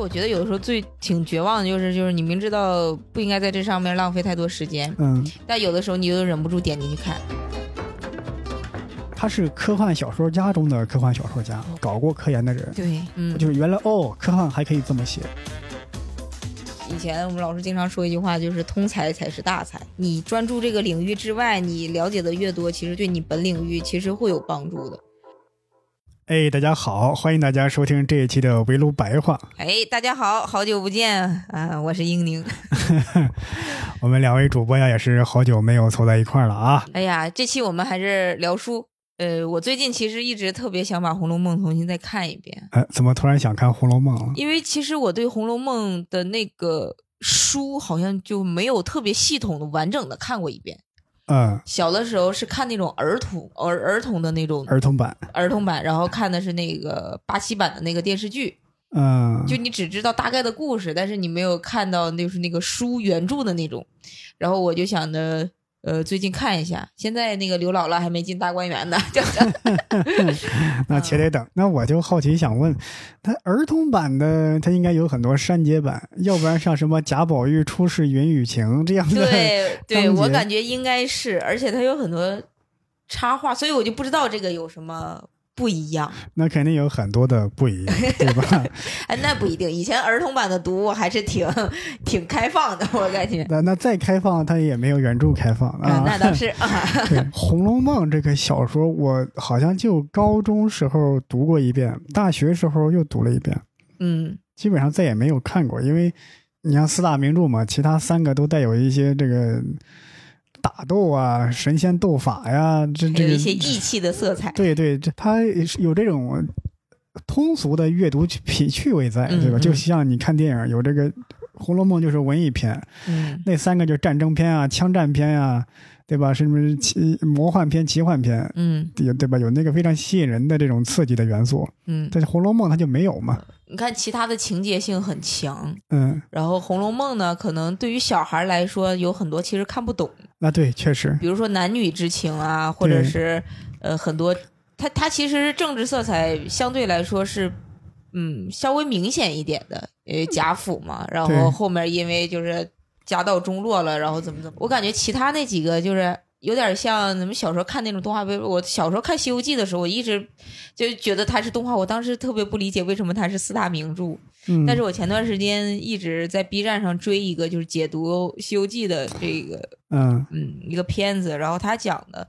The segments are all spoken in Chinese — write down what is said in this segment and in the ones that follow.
我觉得有的时候最挺绝望的，就是就是你明知道不应该在这上面浪费太多时间，嗯，但有的时候你又忍不住点进去看。他是科幻小说家中的科幻小说家，搞过科研的人，对，嗯，就是原来哦，科幻还可以这么写。以前我们老师经常说一句话，就是通才才是大才。你专注这个领域之外，你了解的越多，其实对你本领域其实会有帮助的。哎，大家好，欢迎大家收听这一期的围炉白话。哎，大家好，好久不见啊！我是英宁。我们两位主播呀，也是好久没有凑在一块儿了啊。哎呀，这期我们还是聊书。呃，我最近其实一直特别想把《红楼梦》重新再看一遍。哎，怎么突然想看《红楼梦》了？因为其实我对《红楼梦》的那个书好像就没有特别系统的、完整的看过一遍。嗯，小的时候是看那种儿童儿儿童的那种儿童版，儿童版，然后看的是那个八七版的那个电视剧。嗯，就你只知道大概的故事，但是你没有看到就是那个书原著的那种。然后我就想着，呃，最近看一下。现在那个刘姥姥还没进大观园呢，就 那且得等。那我就好奇想问，他儿童版的他应该有很多删节版，要不然像什么贾宝玉出世云雨情这样的，对 对，我感觉应该是，而且他有很多插画，所以我就不知道这个有什么。不一样，那肯定有很多的不一样，对吧？哎，那不一定。以前儿童版的读物还是挺 挺开放的，我感觉。那那再开放，它也没有原著开放啊。那倒是。对，《红楼梦》这个小说，我好像就高中时候读过一遍，大学时候又读了一遍。嗯，基本上再也没有看过，因为你像四大名著嘛，其他三个都带有一些这个。打斗啊，神仙斗法呀，这这有一些义气的色彩。对对，这它有这种通俗的阅读趣趣味在，对吧？就像你看电影，有这个《红楼梦》就是文艺片，嗯，那三个就是战争片啊、枪战片啊，对吧？甚至是奇魔幻片、奇幻片，嗯，对对吧？有那个非常吸引人的这种刺激的元素，嗯，但是《红楼梦》它就没有嘛。你看其他的情节性很强，嗯，然后《红楼梦》呢，可能对于小孩来说有很多其实看不懂。那对，确实，比如说男女之情啊，或者是呃很多，它它其实政治色彩相对来说是嗯稍微明显一点的，因为贾府嘛，然后后面因为就是家道中落了，然后怎么怎么，我感觉其他那几个就是。有点像咱们小时候看那种动画片。我小时候看《西游记》的时候，我一直就觉得它是动画。我当时特别不理解为什么它是四大名著。嗯。但是我前段时间一直在 B 站上追一个就是解读《西游记》的这个嗯嗯一个片子，然后他讲的，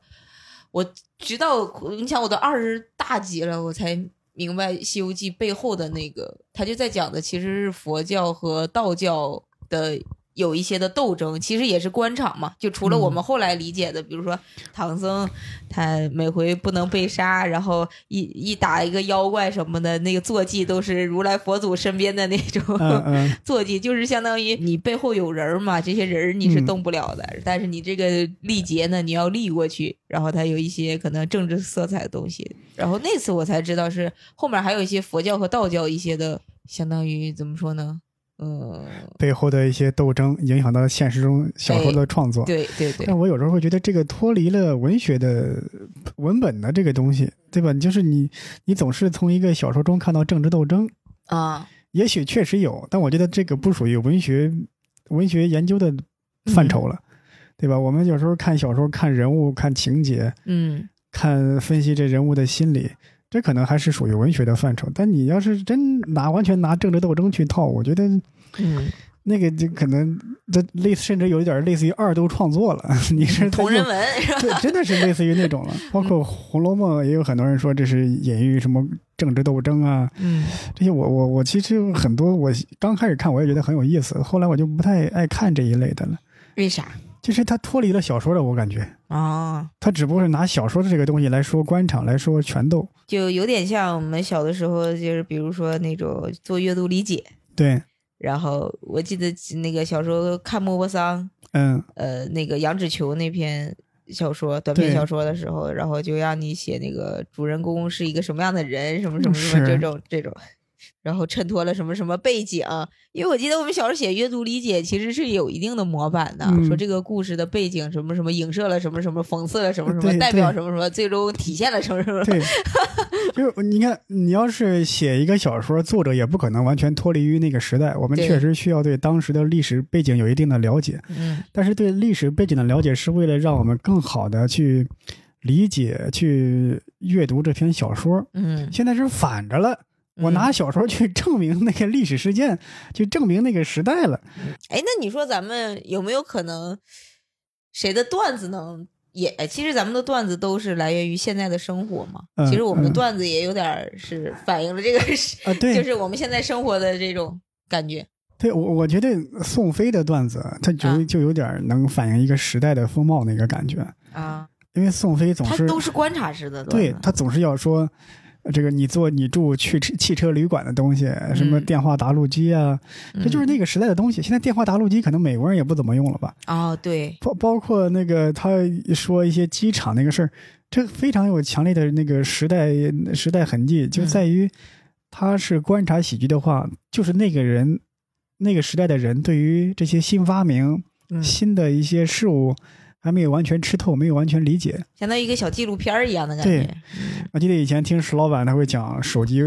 我直到你想我都二十大几了，我才明白《西游记》背后的那个，他就在讲的其实是佛教和道教的。有一些的斗争，其实也是官场嘛。就除了我们后来理解的，比如说唐僧，他每回不能被杀，然后一一打一个妖怪什么的，那个坐骑都是如来佛祖身边的那种 坐骑，就是相当于你背后有人嘛，这些人你是动不了的。但是你这个历劫呢，你要历过去，然后他有一些可能政治色彩的东西。然后那次我才知道是后面还有一些佛教和道教一些的，相当于怎么说呢？嗯，背后的一些斗争影响到现实中小说的创作，对对对。但我有时候会觉得这个脱离了文学的文本的这个东西，对吧？就是你你总是从一个小说中看到政治斗争啊，也许确实有，但我觉得这个不属于文学文学研究的范畴了，对吧？我们有时候看小说，看人物，看情节，嗯，看分析这人物的心理。这可能还是属于文学的范畴，但你要是真拿完全拿政治斗争去套，我觉得，嗯，那个就可能这类似，甚至有一点类似于二度创作了。你是同人文，对，真的是类似于那种了。包括《红楼梦》，也有很多人说这是隐喻什么政治斗争啊，嗯，这些我我我其实很多，我刚开始看我也觉得很有意思，后来我就不太爱看这一类的了。为啥？就是他脱离了小说的，我感觉。啊，他只不过是拿小说的这个东西来说官场，来说权斗，就有点像我们小的时候，就是比如说那种做阅读理解，对。然后我记得那个小时候看莫泊桑，嗯，呃，那个杨脂球那篇小说，短篇小说的时候，然后就让你写那个主人公是一个什么样的人，什么什么什么这种这种。然后衬托了什么什么背景。因为我记得我们小时候写阅读理解，其实是有一定的模板的，嗯说这个故事的背景什么什么影射了什么什么，讽刺了什么什么，代表什么什么，最终体现了什么什么。对，就是你看，你要是写一个小说，作者也不可能完全脱离于那个时代。我们确实需要对当时的历史背景有一定的了解，嗯但是对历史背景的了解是为了让我们更好的去理解、去阅读这篇小说。嗯，现在是反着了。我嗯拿小说去 证明那个历史事件，去证明那个时代了。哎，那你说咱们有没有可能，谁的段子能也？哎其实咱们的段子都是来源于现在的生活嘛。嗯其实我们的嗯段子也有点是反映了这个就是我们现在生活的这种感觉。对我我觉得宋飞的段子，他就、啊就有点能反映一个时代的风貌那个感觉，啊，因为宋飞总他是都是观察式的，对他总是要说。呃这个你坐你住去汽车旅馆的东西，什么嗯。电话答录机啊，这就是那个时代的东西。现在电话答录机可能美国人也不怎么用了吧？哦，对，包包括那个他说一些机场那个事儿，这非常有强烈的那个时代时代痕迹，就嗯。在于他是观察喜剧的话，就是那个人那个时代的人对于这些新发明、嗯，新的一些事物还没有完全吃透，没有完全理解。相当于一个小纪录片一样的感对觉。对我记得以前听石老板他会讲手机、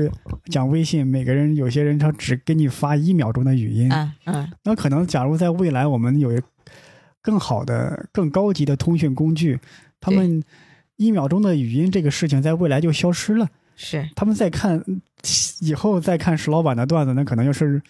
讲微信，每个人有些人他只给你发一秒钟的语音，嗯嗯那可能假如在未来我们有更好的、更高级的通讯工具，他们一秒钟的语音这个事情在未来就消失了。是，他们在看以后再看石老板的段子，那可能就是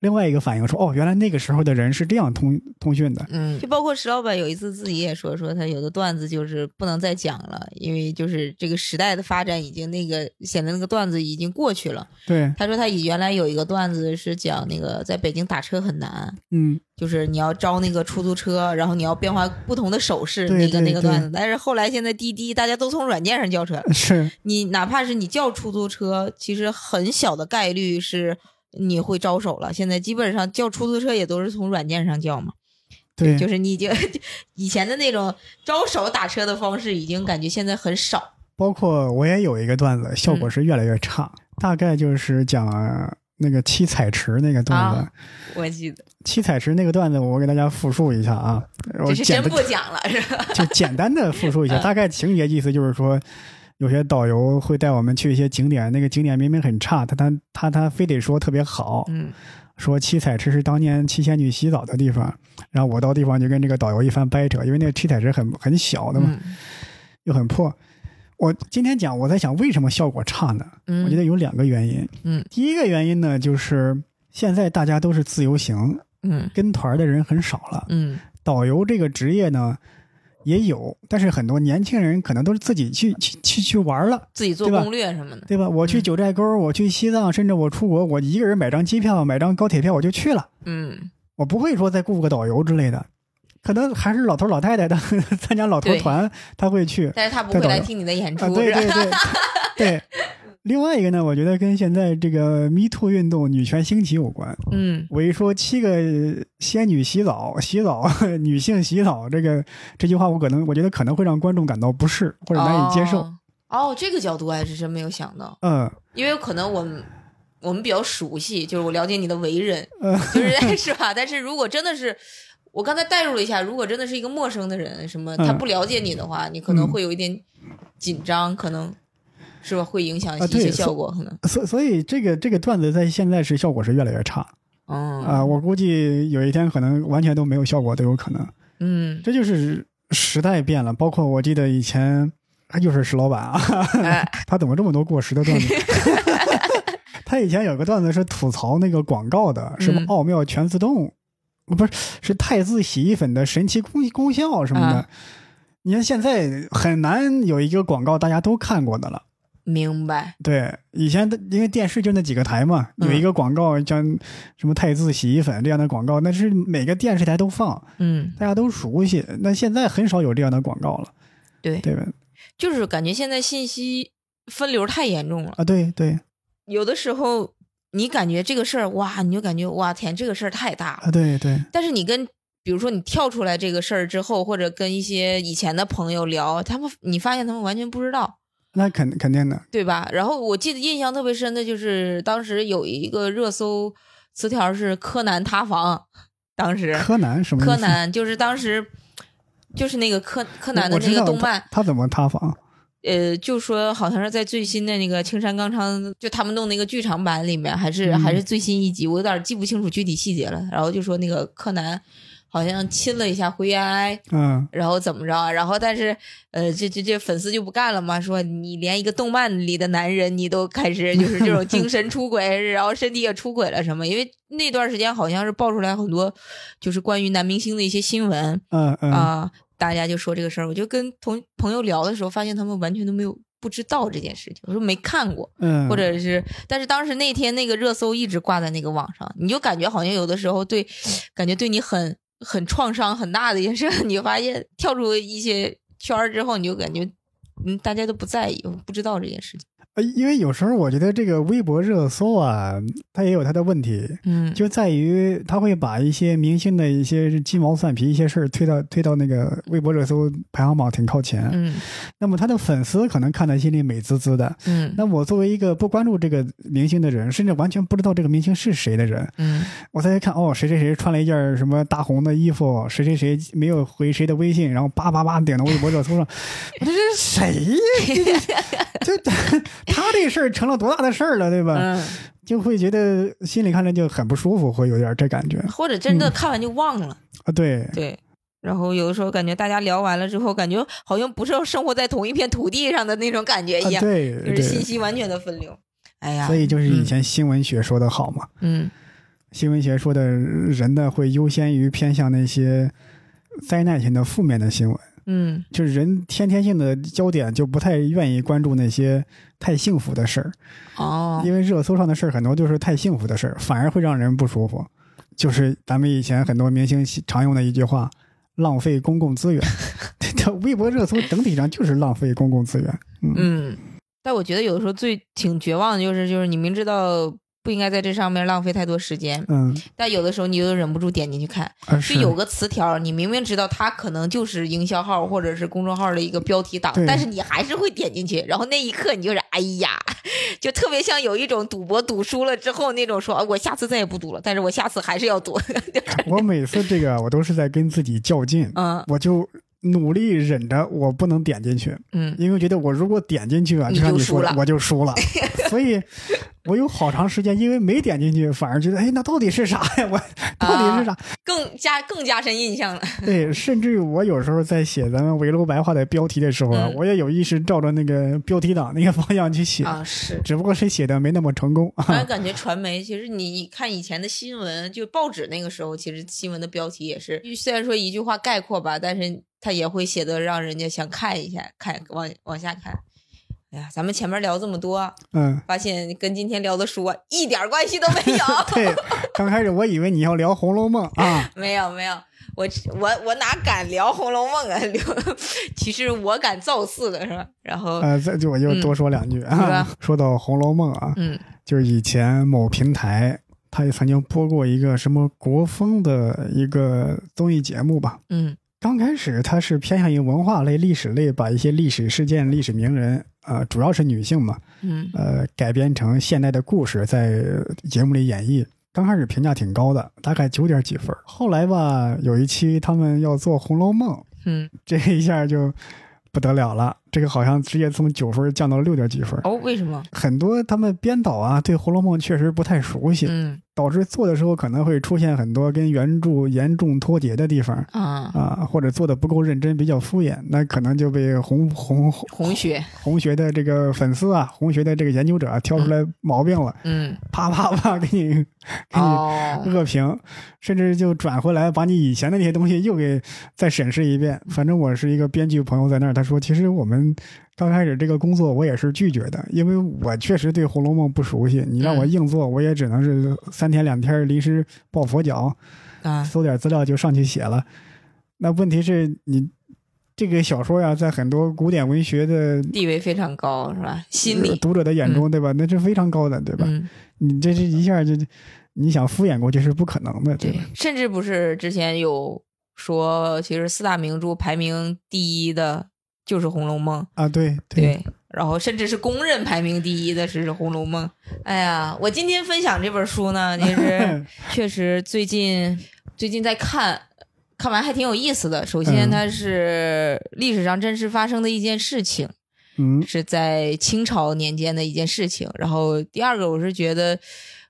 另外一个反应，说哦，原来那个时候的人是这样通通讯的。嗯，就包括石老板有一次自己也说，说他有的段子就是不能再讲了，因为就是这个时代的发展已经那个显得那个段子已经过去了。对，他说他以原来有一个段子是讲那个在北京打车很难，嗯，就是你要招那个出租车，然后你要变化不同的手势，那个那个段子。但是后来现在滴滴大家都从软件上叫车了，是，你哪怕是你叫出租车，其实很小的概率是你会招手了。现在基本上叫出租车也都是从软件上叫嘛，对，就是你已经以前的那种招手打车的方式，已经感觉现在很少。包括我也有一个段子，效果嗯是越来越差，大概就是讲那个七彩池那个段子。啊我记得七彩池那个段子，我给大家复述一下啊，我这是简单真不讲了，是吧？就简单的复述一下，嗯大概情节意思就是说，有些导游会带我们去一些景点，那个景点明明很差，他他他他非得说特别好，嗯说七彩池是当年七仙女洗澡的地方，然后我到地方就跟这个导游一番掰扯，因为那个七彩池很很小的嘛，嗯又很破。我今天讲，我在想为什么效果差呢？嗯，我觉得有两个原因。嗯第一个原因呢，就是现在大家都是自由行，嗯跟团的人很少了。嗯导游这个职业呢也有，但是很多年轻人可能都是自己去去去去玩了，自己做攻略什么的。对吧？我去嗯九寨沟，我去西藏，甚至我出国，我一个人买张机票，买张高铁票我就去了，嗯我不会说再雇个导游之类的。可能还是老头老太太的参加老头团，他会去但是他不会来听你的演出，啊，对对对对。另外一个呢，我觉得跟现在这个 Me Too 运动、女权兴起有关。嗯我一说七个仙女洗澡，洗澡，女性洗澡，这个这句话，我可能我觉得可能会让观众感到不适或者难以接受。哦。哦，这个角度还是真没有想到，嗯因为可能我们我们比较熟悉，就是我了解你的为人，嗯，就是 是吧？但是如果真的是我刚才代入了一下，如果真的是一个陌生的人，什么他嗯不了解你的话，你可能会有一点紧张，可能是吧？会影响一些效果，可能。所所以这个这个段子在现在是效果是越来越差嗯啊、我估计有一天可能完全都没有效果都有可能。嗯，这就是时代变了，包括我记得以前他就是石老板啊，哎 他怎么这么多过时的段子？他以前有个段子是吐槽那个广告的，什么嗯奥妙全自动，不是是汰渍洗衣粉的神奇功功效什么的。啊你看现在很难有一个广告大家都看过的了。明白。对，以前的因为电视就那几个台嘛，嗯有一个广告像什么汰渍洗衣粉这样的广告，那是每个电视台都放，嗯，大家都熟悉。那现在很少有这样的广告了，对，对吧？就是感觉现在信息分流太严重了，啊，对对有的时候你感觉这个事儿哇，你就感觉哇天，这个事儿太大了。啊，对对，但是你跟比如说你跳出来这个事儿之后，或者跟一些以前的朋友聊，他们你发现他们完全不知道，那肯肯定的，对吧？然后我记得印象特别深的就是当时有一个热搜词条是柯南塌房，当时柯南什么？柯南就是当时就是那个柯柯南的那个动漫他，他怎么塌房？呃，就说好像是在最新的那个青山刚昌，就他们弄那个剧场版里面，还是、嗯还是最新一集，我有点记不清楚具体细节了。然后就说那个柯南好像亲了一下灰原哀，嗯然后怎么着啊？然后但是呃，这这这粉丝就不干了嘛，说你连一个动漫里的男人你都开始就是这种精神出轨，然后身体也出轨了什么？因为那段时间好像是爆出来很多就是关于男明星的一些新闻，嗯嗯啊、大家就说这个事儿，我就跟同朋友聊的时候，发现他们完全都没有不知道这件事情，我说没看过，嗯，或者是，但是当时那天那个热搜一直挂在那个网上，你就感觉好像有的时候对，感觉对你很很创伤很大的一件事，你就发现跳出一些圈儿之后，你就感觉嗯大家都不在意，不知道这件事情，呃因为有时候我觉得这个微博热搜啊，它也有它的问题，嗯，就在于它会把一些明星的一些鸡毛蒜皮一些事儿推到推到那个微博热搜排行榜挺靠前，嗯那么他的粉丝可能看得心里美滋滋的。嗯那我作为一个不关注这个明星的人，甚至完全不知道这个明星是谁的人，嗯我才看哦，谁谁谁穿了一件什么大红的衣服，谁谁谁没有回谁的微信，然后叭叭叭点到微博热搜上，我这是谁呀？这这 他这事儿成了多大的事儿了，对吧？嗯，就会觉得心里看着就很不舒服，会有点这感觉或者真的嗯看完就忘了。啊。对，对，然后有的时候感觉大家聊完了之后，感觉好像不是生活在同一片土地上的那种感觉一啊样，对就是信，息完全的分流。哎呀，所以就是以前新闻学说的好嘛，嗯新闻学说的人呢会优先于偏向那些灾难性的负面的新闻。嗯就是人天天性的焦点就不太愿意关注那些太幸福的事儿，哦因为热搜上的事儿很多就是太幸福的事儿，反而会让人不舒服。就是咱们以前很多明星常用的一句话：“浪费公共资源。”这微博热搜整体上就是浪费公共资源。嗯嗯，但我觉得有的时候最挺绝望的就是就是你明知道不应该在这上面浪费太多时间，嗯。但有的时候你又忍不住点进去看，是有个词条，你明明知道它可能就是营销号或者是公众号的一个标题党，但是你还是会点进去，然后那一刻你就是哎呀，就特别像有一种赌博赌输了之后那种说，啊我下次再也不赌了，但是我下次还是要赌，我每次这个我都是在跟自己较劲，嗯。我就努力忍着我不能点进去，嗯因为觉得我如果点进去啊，就像你说的我就输了，所以我有好长时间因为没点进去，反而觉得哎，那到底是啥呀？我到底是啥？更加更加深印象了，对，甚至于我有时候在写咱们围炉白话的标题的时候啊，嗯我也有意识照着那个标题党那个方向去写，啊是。只不过是写的没那么成功。突然感觉传媒，其实你看以前的新闻，就报纸那个时候，其实新闻的标题也是，虽然说一句话概括吧，但是它也会写的让人家想看一下，看往往下看。哎呀，咱们前面聊这么多，嗯，发现跟今天聊的书啊一点关系都没有。对，刚开始我以为你要聊《红楼梦》啊，没有没有，我我我哪敢聊《红楼梦》啊？聊，其实我敢造次的是吧？然后呃，这就我就多说两句啊。说到《红楼梦》啊，嗯就是以前某平台，他也曾经播过一个什么国风的一个综艺节目吧。嗯刚开始它是偏向于文化类、历史类，把一些历史事件、历史名人，呃，主要是女性嘛，嗯呃，改编成现代的故事，在节目里演绎。刚开始评价挺高的，大概九点几分。后来吧，有一期他们要做《红楼梦》，嗯这一下就不得了了，这个好像直接从九分降到六点几分。哦，为什么？很多他们编导啊，对《红楼梦》确实不太熟悉，嗯导致做的时候可能会出现很多跟原著严重脱节的地方啊，啊，或者做的不够认真，比较敷衍，那可能就被红红红学，红学的这个粉丝啊，红学的这个研究者啊挑出来毛病了，嗯啪啪啪给你给你哦，恶评，甚至就转回来把你以前的那些东西又给再审视一遍。反正我是一个编剧朋友在那儿，他说其实我们刚开始这个工作我也是拒绝的，因为我确实对《红楼梦》不熟悉，你让我嗯硬做，我也只能是三天两天临时抱佛脚，啊，搜点资料就上去写了。那问题是你这个小说呀，在很多古典文学的地位非常高是吧？心理，读者的眼中，对吧？那是非常高的，对吧？嗯，你这是一下就你想敷衍过去是不可能的，对对吧？，甚至不是之前有说，其实四大名著排名第一的就是《红楼梦》，啊，对对，然后甚至是公认排名第一的是《红楼梦》。哎呀，我今天分享这本书呢，就是 确实最近最近在看，看完还挺有意思的。首先，嗯它是历史上真实发生的一件事情，嗯是在清朝年间的一件事情。然后第二个，我是觉得，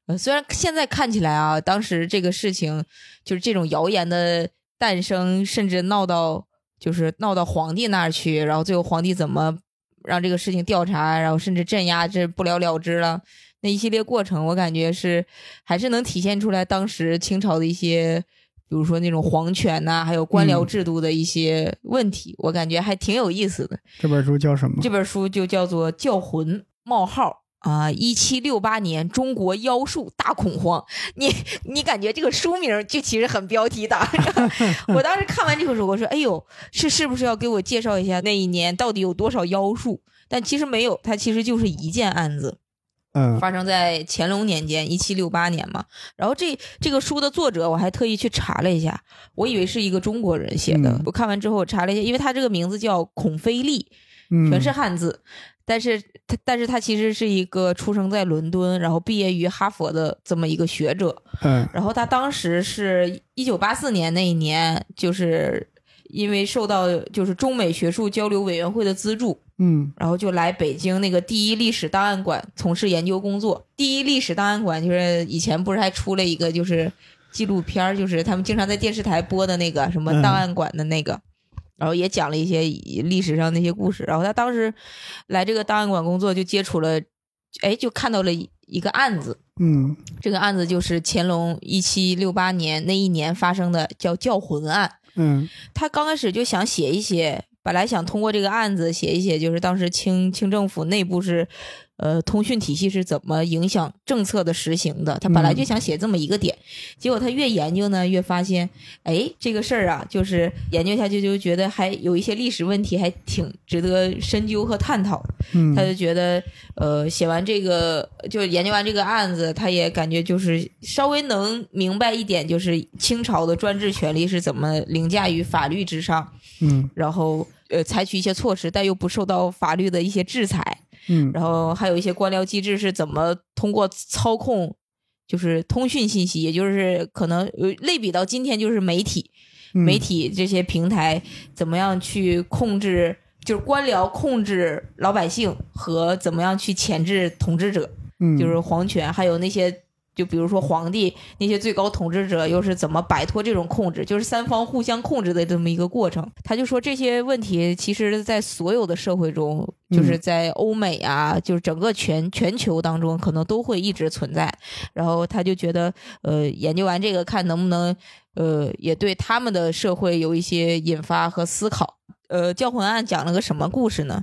呃，虽然现在看起来啊，当时这个事情就是这种谣言的诞生，甚至闹到就是闹到皇帝那儿去，然后最后皇帝怎么让这个事情调查，然后甚至镇压，这不了了之了。那一系列过程，我感觉是还是能体现出来当时清朝的一些，比如说那种皇权呐、还有官僚嗯制度的一些问题，我感觉还挺有意思的。这本书叫什么？这本书就叫做《教魂冒号》啊，一七六八年中国妖术大恐慌。你你感觉这个书名就其实很标题党。我当时看完这本书，我说：“哎呦，是是不是要给我介绍一下那一年到底有多少妖术？”但其实没有，它其实就是一件案子。嗯发生在乾隆年间，一七六八年嘛。然后这这个书的作者，我还特意去查了一下，我以为是一个中国人写的。嗯我看完之后，我查了一下，因为他这个名字叫孔飞利，嗯，全是汉字，但是他但是他其实是一个出生在伦敦，然后毕业于哈佛的这么一个学者。嗯然后他当时是一九八四年那一年，就是因为受到就是中美学术交流委员会的资助，嗯然后就来北京那个第一历史档案馆从事研究工作。第一历史档案馆就是以前不是还出了一个就是纪录片儿，就是他们经常在电视台播的那个什么嗯档案馆的那个。然后也讲了一些历史上那些故事，然后他当时来这个档案馆工作，就接触了，哎，就看到了一一个案子，嗯。这个案子就是乾隆一七六八年那一年发生的，叫教魂案。嗯。他刚开始就想写一写，本来想通过这个案子写一写，就是当时清清政府内部是，呃，通讯体系是怎么影响政策的实行的。他本来就想写这么一个点，结果他越研究呢，越发现，哎，这个事儿啊，就是研究下去就觉得还有一些历史问题，还挺值得深究和探讨。嗯，他就觉得，呃，写完这个，就研究完这个案子，他也感觉就是稍微能明白一点，就是清朝的专制权力是怎么凌驾于法律之上，嗯然后呃采取一些措施，但又不受到法律的一些制裁，嗯然后还有一些官僚机制是怎么通过操控，就是通讯信息，也就是可能呃类比到今天就是媒体，嗯媒体这些平台怎么样去控制，就是官僚控制老百姓和怎么样去钳制统治者，嗯就是皇权，还有那些。就比如说皇帝那些最高统治者又是怎么摆脱这种控制，就是三方互相控制的这么一个过程。他就说这些问题其实，在所有的社会中，就是在欧美啊，就是整个全全球当中，可能都会一直存在。然后他就觉得，呃，研究完这个，看能不能，呃，也对他们的社会有一些引发和思考。呃，教魂案讲了个什么故事呢？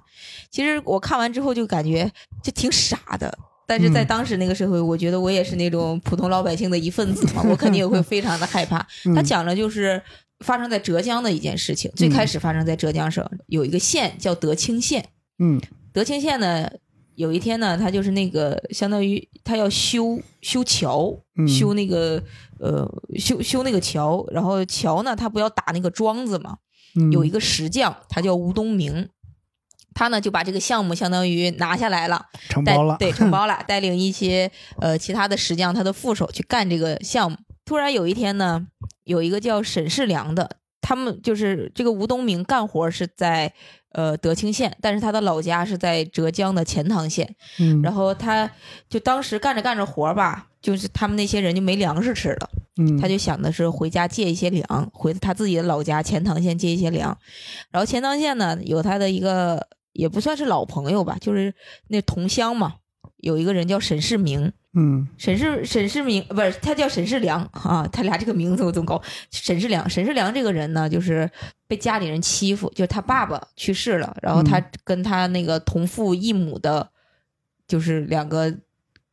其实我看完之后就感觉就挺傻的。但是在嗯。当时那个社会，我觉得我也是那种普通老百姓的一份子嘛，我肯定也会非常的害怕。嗯。他讲的就是发生在浙江的一件事情，最开始发生在浙江省有一个县叫德清县，嗯。德清县呢，有一天呢，他就是那个相当于他要修修桥，嗯。修那个呃修修那个桥，然后桥呢，他不要打那个桩子嘛，嗯。有一个石匠，他叫吴东明。他呢就把这个项目相当于拿下来了，承包了，对，承包了，带领一些呃其他的石匠，他的副手去干这个项目。突然有一天呢，有一个叫沈世良的，他们就是这个吴东明干活是在呃德清县，但是他的老家是在浙江的钱塘县。嗯，然后他就当时干着干着活吧，就是他们那些人就没粮食吃了，嗯他就想的是回家借一些粮，回他自己的老家钱塘县借一些粮。然后钱塘县呢有他的一个也不算是老朋友吧，就是那同乡嘛，有一个人叫沈世明。嗯沈世沈世明不是他叫沈世良啊，他俩这个名字我总搞。沈世良，沈世良这个人呢，就是被家里人欺负，就是他爸爸去世了，然后他跟他那个同父异母的，就是两个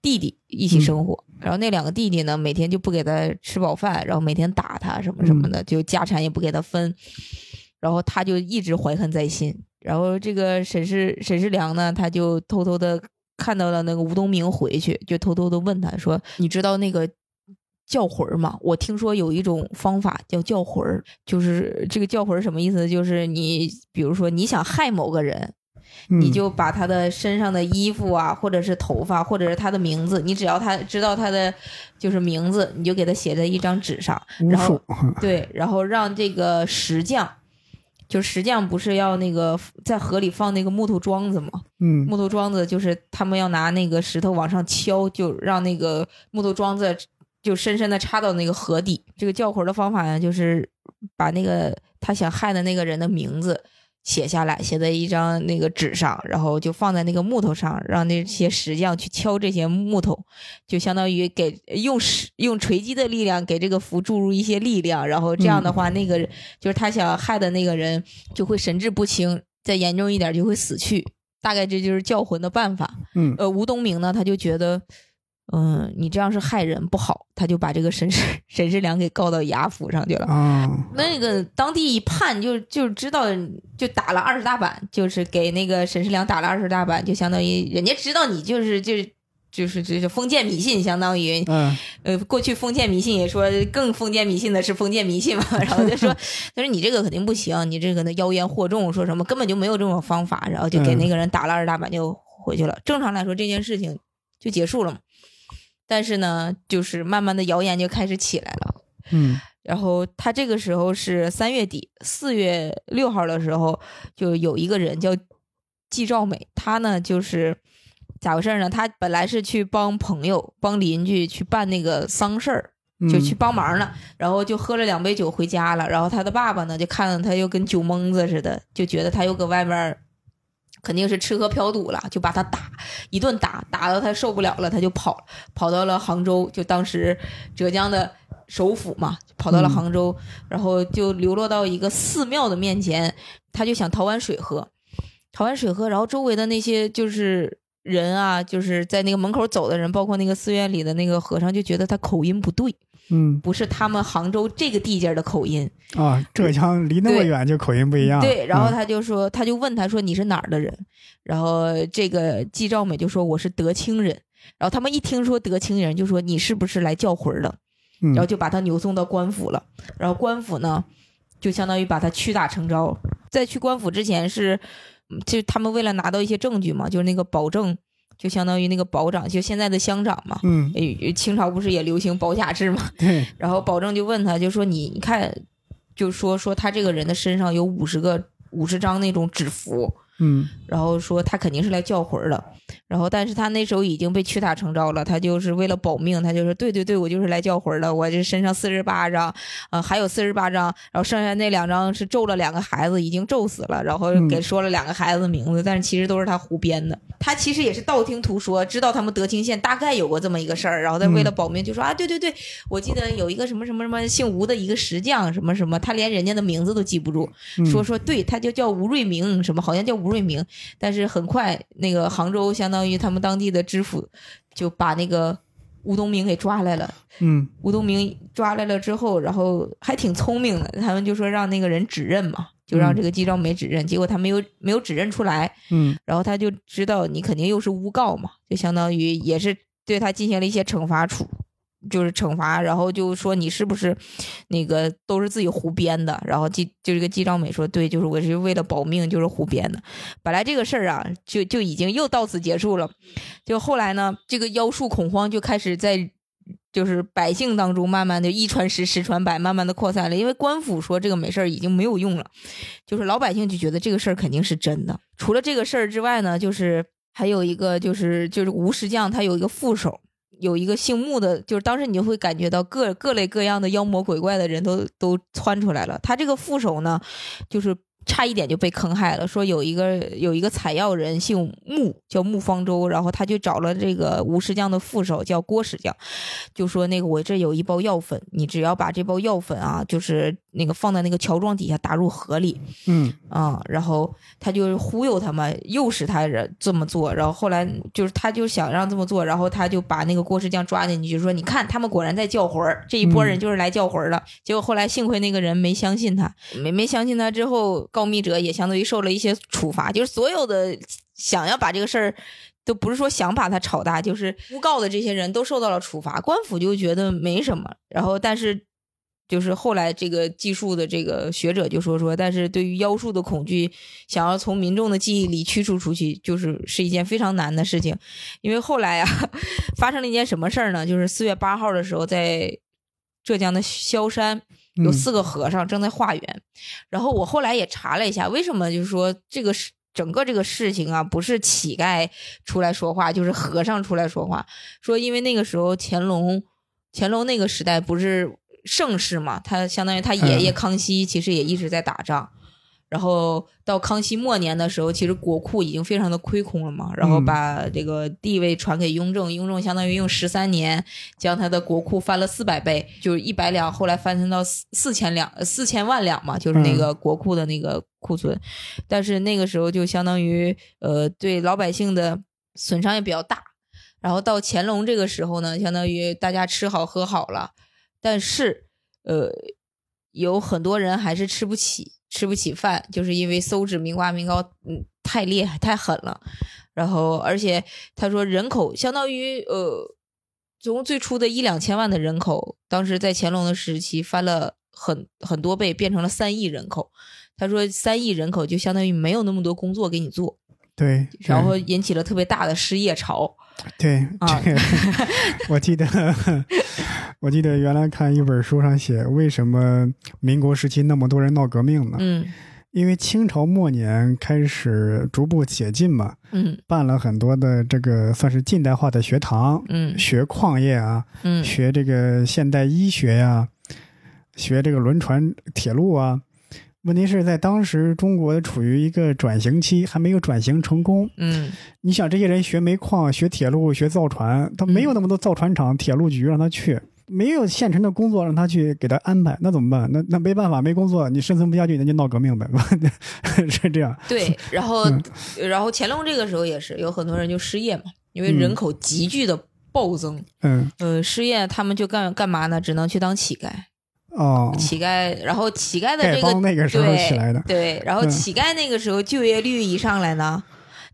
弟弟一起生活。然后那两个弟弟呢，每天就不给他吃饱饭，然后每天打他什么什么的，就家产也不给他分。然后他就一直怀恨在心。然后这个沈世沈世良呢，他就偷偷的看到了那个吴东明回去，就偷偷的问他说：“你知道那个叫魂儿吗？我听说有一种方法叫叫魂儿，就是这个叫魂儿什么意思？就是你比如说你想害某个人，你就把他的身上的衣服啊，或者是头发，或者是他的名字，你只要他知道他的就是名字，你就给他写在一张纸上，然后 对，然后让这个石匠，就实际上不是要那个在河里放那个木头桩子吗？嗯，木头桩子就是他们要拿那个石头往上敲，就让那个木头桩子就深深的插到那个河底。这个叫魂的方法呢，就是把那个他想害的那个人的名字。写下来，写在一张那个纸上，然后就放在那个木头上，让那些石匠去敲这些木头，就相当于给用石用锤击的力量给这个符注入一些力量，然后这样的话，那个就是他想害的那个人就会神志不清，再严重一点就会死去。大概这就是叫魂的办法。嗯，呃，吴东明呢，他就觉得。嗯，你这样是害人不好，他就把这个沈世沈世良给告到衙府上去了。啊，那个当地一判就就知道，就打了二十大板，就是给那个沈世良打了二十大板，就相当于人家知道你就是就是就是就是封建迷信，相当于嗯呃，过去封建迷信也说更封建迷信的是封建迷信嘛，然后就说 他说你这个肯定不行，你这个呢妖言惑众，说什么根本就没有这种方法，然后就给那个人打了二十大板就回去了。正常来说这件事情就结束了嘛。但是呢，就是慢慢的谣言就开始起来了，嗯，然后他这个时候是三月底，四月六号的时候，就有一个人叫季兆美，他呢就是咋回事呢？他本来是去帮朋友、帮邻居去办那个丧事儿，就去帮忙了，然后就喝了两杯酒回家了，然后他的爸爸呢就看到他又跟酒蒙子似的，就觉得他又搁外面。肯定是吃喝嫖赌了，就把他打一顿打，打到他受不了了，他就跑，跑到了杭州，就当时浙江的首府嘛，跑到了杭州，然后就流落到一个寺庙的面前，他就想讨碗水喝，讨碗水喝，然后周围的那些就是人啊，就是在那个门口走的人，包括那个寺院里的那个和尚，就觉得他口音不对。嗯，不是他们杭州这个地界的口音啊，浙江离那么远就口音不一样。对，然后他就说，他就问他说你是哪儿的人？然后这个季兆美就说我是德清人。然后他们一听说德清人，就说你是不是来叫魂的？然后就把他扭送到官府了。然后官府呢，就相当于把他屈打成招。在去官府之前是，就他们为了拿到一些证据嘛，就是那个保证。就相当于那个保长，就现在的乡长嘛。嗯，清朝不是也流行保甲制嘛？对。然后保证就问他，就说你你看，就说说他这个人的身上有五十个五十张那种纸符。嗯。然后说他肯定是来叫魂的。然后但是他那时候已经被屈打成招了，他就是为了保命，他就说对对对，我就是来叫魂的，我这身上四十八张，啊还有四十八张，然后剩下那两张是咒了两个孩子，已经咒死了，然后给说了两个孩子的名字，但是其实都是他胡编的。他其实也是道听途说，知道他们德清县大概有过这么一个事儿，然后他为了保命就说啊，对对对，我记得有一个什么什么什么姓吴的一个石匠，什么什么，他连人家的名字都记不住，说说对，他就叫吴瑞明，什么好像叫吴瑞明，但是很快那个杭州相当于他们当地的知府就把那个吴东明给抓来了，嗯，吴东明抓来了之后，然后还挺聪明的，他们就说让那个人指认嘛。就让这个季昭梅指认，结果他没有没有指认出来，嗯，然后他就知道你肯定又是诬告嘛，就相当于也是对他进行了一些惩罚处，就是惩罚，然后就说你是不是那个都是自己胡编的，然后季就这个季兆美说对，就是我是为了保命，就是胡编的。本来这个事儿啊，就就已经又到此结束了，就后来呢，这个妖术恐慌就开始在。就是百姓当中慢慢的一传十十传百，慢慢的扩散了。因为官府说这个没事儿已经没有用了，就是老百姓就觉得这个事儿肯定是真的。除了这个事儿之外呢，就是还有一个就是就是吴石匠他有一个副手，有一个姓穆的，就是当时你就会感觉到各各类各样的妖魔鬼怪的人都都窜出来了。他这个副手呢，就是。差一点就被坑害了。说有一个有一个采药人姓穆，叫穆方舟，然后他就找了这个吴石匠的副手叫郭石匠，就说那个我这有一包药粉，你只要把这包药粉啊，就是那个放在那个桥桩底下打入河里，嗯啊，然后他就忽悠他们，诱使他人这么做。然后后来就是他就想让这么做，然后他就把那个郭石匠抓进去，就说你看他们果然在叫魂儿，这一波人就是来叫魂儿的。结果后来幸亏那个人没相信他，没没相信他之后。告密者也相当于受了一些处罚，就是所有的想要把这个事儿，都不是说想把它炒大，就是诬告的这些人都受到了处罚。官府就觉得没什么，然后但是就是后来这个技术的这个学者就说说，但是对于妖术的恐惧，想要从民众的记忆里驱除出去，就是是一件非常难的事情。因为后来啊，发生了一件什么事儿呢？就是四月八号的时候，在浙江的萧山有四个和尚正在化缘，然后我后来也查了一下，为什么就是说这个是整个这个事情啊，不是乞丐出来说话，就是和尚出来说话，说因为那个时候乾隆乾隆那个时代不是。盛世嘛，他相当于他爷爷康熙，其实也一直在打仗。然后到康熙末年的时候，其实国库已经非常的亏空了嘛。然后把这个地位传给雍正，雍正相当于用十三年将他的国库翻了四百倍，就是一百两，后来翻成到四四千两，四千万两嘛，就是那个国库的那个库存。但是那个时候就相当于呃，对老百姓的损伤也比较大。然后到乾隆这个时候呢，相当于大家吃好喝好了。但是，呃，有很多人还是吃不起，吃不起饭，就是因为搜纸民瓜民膏，嗯，太厉害，太狠了。然后，而且他说人口相当于，呃，从最初的一两千万的人口，当时在乾隆的时期翻了很很多倍，变成了三亿人口。他说三亿人口就相当于没有那么多工作给你做，对，然后引起了特别大的失业潮。对，这个 我记得，我记得原来看一本书上写，为什么民国时期那么多人闹革命呢？嗯，因为清朝末年开始逐步解禁嘛，嗯，办了很多的这个算是近代化的学堂，嗯，学矿业啊，嗯，学这个现代医学呀，学这个轮船、铁路啊。问题是在当时中国处于一个转型期，还没有转型成功。嗯，你想这些人学煤矿、学铁路、学造船，他没有那么多造船厂、铁路局让他去，没有现成的工作让他去给他安排，那怎么办？那那没办法，没工作，你生存不下去，那就闹革命呗，是这样。对，然后然后乾隆这个时候也是有很多人就失业嘛，因为人口急剧的暴增。嗯，呃，失业他们就干干嘛呢？只能去当乞丐。哦，乞丐，然后乞丐的这个那个时候起来的，对，然后乞丐那个时候就业率一上来呢，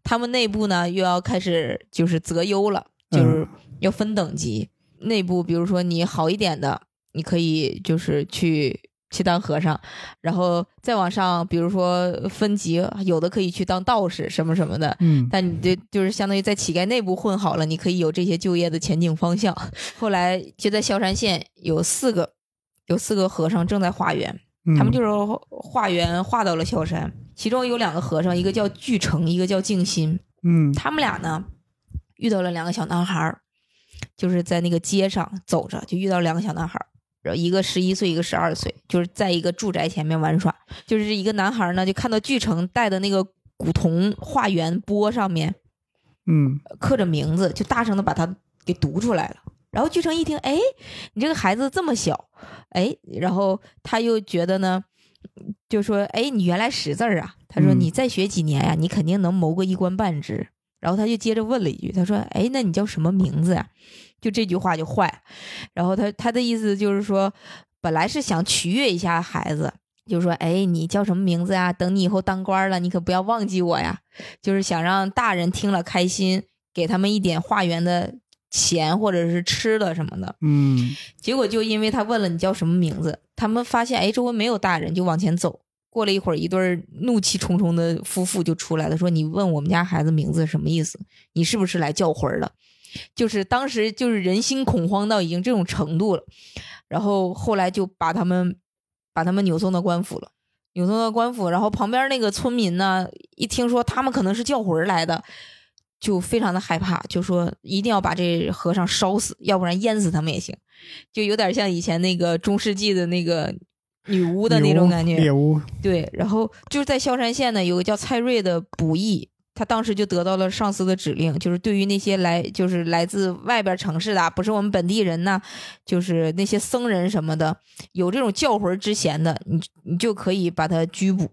他们内部呢又要开始就是择优了，就是要分等级。内部比如说你好一点的，你可以就是去去当和尚，然后再往上，比如说分级，有的可以去当道士什么什么的。嗯，但你这就是相当于在乞丐内部混好了，你可以有这些就业的前景方向。后来就在萧山县有四个。有四个和尚正在化缘，他们就是化缘化到了萧山。其中有两个和尚，一个叫巨成，一个叫静心。嗯，他们俩呢遇到了两个小男孩就是在那个街上走着，就遇到两个小男孩一个十一岁，一个十二岁，就是在一个住宅前面玩耍。就是一个男孩呢，就看到巨成带的那个古铜化圆钵上面，嗯，刻着名字，就大声的把它给读出来了。然后巨成一听，哎，你这个孩子这么小，哎，然后他又觉得呢，就说，哎，你原来识字儿啊？他说，你再学几年呀，你肯定能谋个一官半职。然后他就接着问了一句，他说，哎，那你叫什么名字呀？就这句话就坏。然后他他的意思就是说，本来是想取悦一下孩子，就说，哎，你叫什么名字呀？等你以后当官了，你可不要忘记我呀。就是想让大人听了开心，给他们一点化缘的。钱或者是吃的什么的，嗯，结果就因为他问了你叫什么名字，他们发现哎周围没有大人，就往前走。过了一会儿，一对怒气冲冲的夫妇就出来了，说：“你问我们家孩子名字什么意思？你是不是来叫魂的？”就是当时就是人心恐慌到已经这种程度了，然后后来就把他们把他们扭送到官府了，扭送到官府，然后旁边那个村民呢，一听说他们可能是叫魂来的。就非常的害怕，就说一定要把这和尚烧死，要不然淹死他们也行，就有点像以前那个中世纪的那个女巫的那种感觉。猎巫。对，然后就是在萧山县呢，有个叫蔡瑞的捕役，他当时就得到了上司的指令，就是对于那些来就是来自外边城市的，不是我们本地人呢，就是那些僧人什么的，有这种叫魂之嫌的，你你就可以把他拘捕。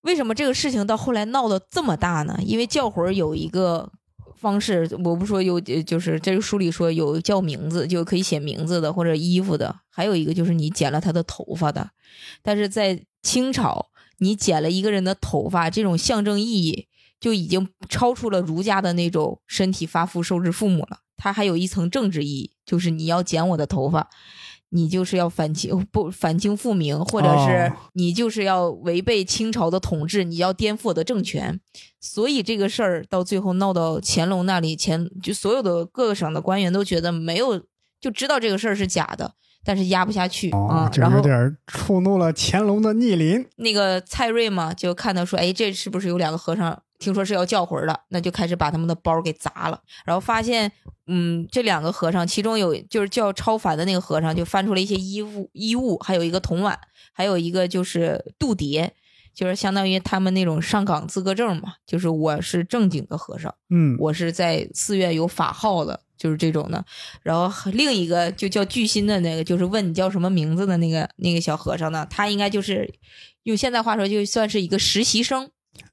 为什么这个事情到后来闹得这么大呢？因为叫魂有一个。方式我不说有，就是这个书里说有叫名字就可以写名字的或者衣服的，还有一个就是你剪了他的头发的。但是在清朝，你剪了一个人的头发，这种象征意义就已经超出了儒家的那种身体发肤受之父母了。它还有一层政治意义，就是你要剪我的头发，你就是要反清不反清复明，或者是哦你就是要违背清朝的统治，你要颠覆我的政权。所以这个事儿到最后闹到乾隆那里，乾就所有的各个省的官员都觉得没有，就知道这个事儿是假的，但是压不下去啊、然后有点触怒了乾隆的逆鳞。那个蔡瑞嘛，就看到说，哎，这是不是有两个和尚？听说是要叫魂儿的，那就开始把他们的包给砸了。然后发现，嗯，这两个和尚，其中有就是叫超凡的那个和尚，就翻出了一些衣物、衣物，还有一个铜碗，还有一个就是度牒，就是相当于他们那种上岗资格证嘛，就是我是正经的和尚，嗯，我是在寺院有法号的，就是这种的。然后另一个就叫巨星的那个，就是问你叫什么名字的那个那个小和尚呢，他应该就是用现在话说，就算是一个实习生，